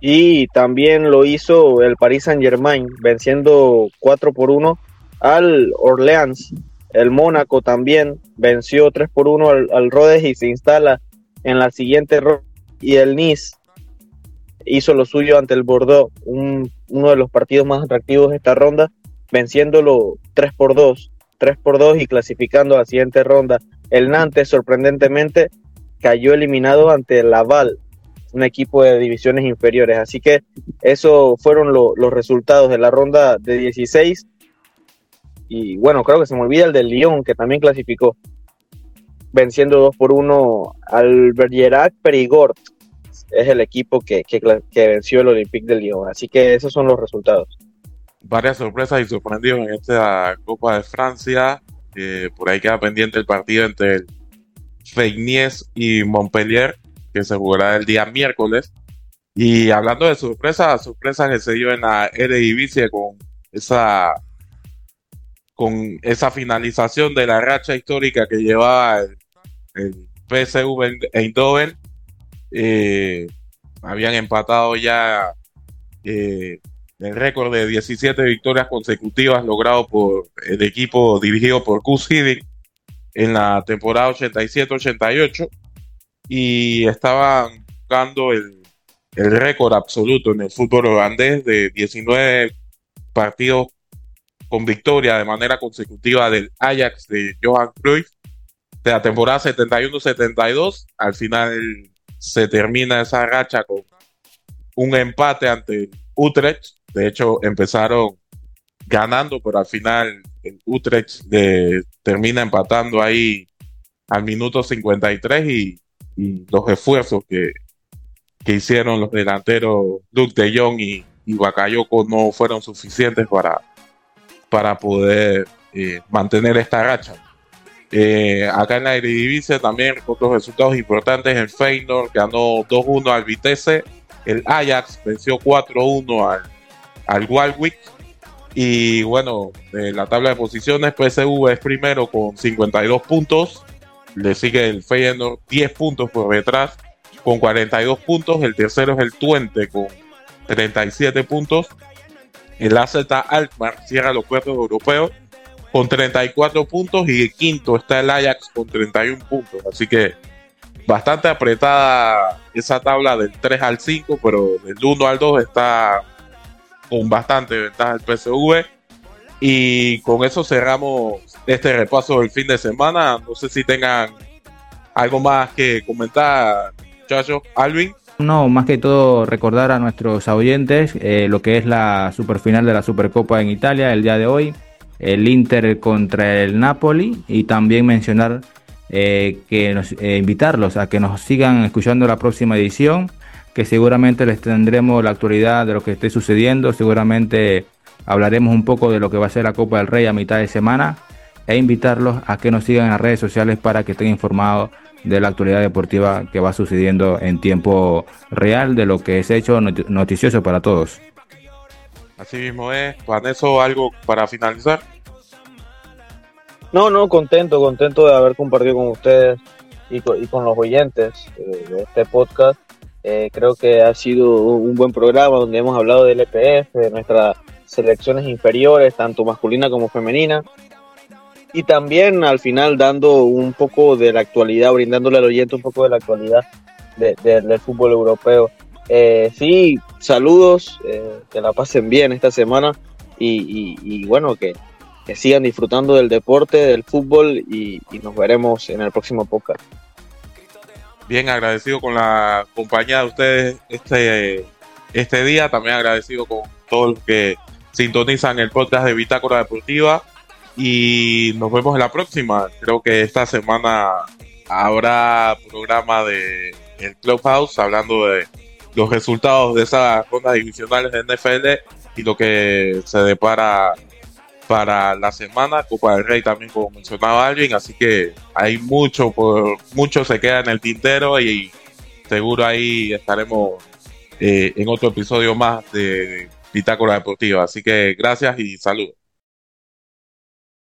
y también lo hizo el Paris Saint Germain venciendo 4 por 1 al Orleans. El Mónaco también venció 3 por 1 al, al Rhodes y se instala en la siguiente ronda. Y el Nice hizo lo suyo ante el Bordeaux, uno de los partidos más atractivos de esta ronda, venciéndolo 3 por 2. 3 por 2 y clasificando a la siguiente ronda. El Nantes, sorprendentemente, cayó eliminado ante el Laval, un equipo de divisiones inferiores. Así que esos fueron los resultados de la ronda de 16. Y bueno, creo que se me olvida el del Lyon, que también clasificó, venciendo 2 por 1 al Bergerac Perigord. Es el equipo que, que, venció el Olympique de Lyon. Así que esos son los resultados varias sorpresas y sorprendidos en esta Copa de Francia. por ahí queda pendiente el partido entre Feignies y Montpellier, que se jugará el día miércoles. Y hablando de sorpresa, sorpresa que se dio en la Eredivisie con esa con esa finalización de la racha histórica que llevaba el, el PSV Eindhoven. Eh, habían empatado ya eh, el récord de 17 victorias consecutivas logrado por el equipo dirigido por Gus Hiddink en la temporada 87-88 y estaban buscando el, el récord absoluto en el fútbol holandés de 19 partidos con victoria de manera consecutiva del Ajax de Johan Cruyff de la temporada 71-72. Al final se termina esa racha con un empate ante Utrecht. De hecho, empezaron ganando, pero al final el Utrecht termina empatando ahí al minuto 53 y, y los esfuerzos que, que, hicieron los delanteros Luke de Jong y, y Bakayoko no fueron suficientes para, para poder eh, mantener esta racha. Eh, acá en la Eredivisie también otros resultados importantes. El Feyenoord ganó 2-1 al Vitesse. El Ajax venció 4-1 al, al Walwick. Y bueno, en la tabla de posiciones, PSV es primero con 52 puntos. Le sigue el Feyenoord 10 puntos por detrás con 42 puntos. El tercero es el Twente con 37 puntos. El AZ Alkmaar cierra los puestos europeos con 34 puntos y el quinto está el Ajax con 31 puntos. Así que bastante apretada esa tabla del 3 al 5, pero del 1 al 2 está con bastante ventaja el PSV. Y con eso cerramos este repaso del fin de semana. No sé si tengan algo más que comentar, muchachos. Alvin. No, más que todo recordar a nuestros oyentes eh, lo que es la superfinal de la Supercopa en Italia el día de hoy, el Inter contra el Napoli y también mencionar eh, que nos, eh, invitarlos a que nos sigan escuchando la próxima edición, que seguramente les tendremos la actualidad de lo que esté sucediendo, seguramente hablaremos un poco de lo que va a ser la Copa del Rey a mitad de semana e invitarlos a que nos sigan en las redes sociales para que estén informados de la actualidad deportiva que va sucediendo en tiempo real de lo que es hecho noticioso para todos. Así mismo es. eso ¿algo para finalizar? No, no, contento, contento de haber compartido con ustedes y con, los oyentes eh, de este podcast. Eh, creo que ha sido un buen programa donde hemos hablado del EPF, de nuestras selecciones inferiores, tanto masculina como femenina y también al final dando un poco de la actualidad, brindándole al oyente un poco de la actualidad del fútbol europeo. Eh, sí, saludos, eh, que la pasen bien esta semana y, bueno, que, sigan disfrutando del deporte, del fútbol y, nos veremos en el próximo podcast. Bien, agradecido con la compañía de ustedes este, este día, también agradecido con todos los que sintonizan el podcast de Bitácora Deportiva y nos vemos en la próxima. Creo que esta semana habrá programa de el Clubhouse hablando de los resultados de esas rondas divisionales de NFL y lo que se depara para la semana. Copa del Rey también, como mencionaba alguien, así que hay mucho, por, mucho se queda en el tintero y seguro ahí estaremos eh, en otro episodio más de Bitácora Deportiva. Así que gracias y saludos.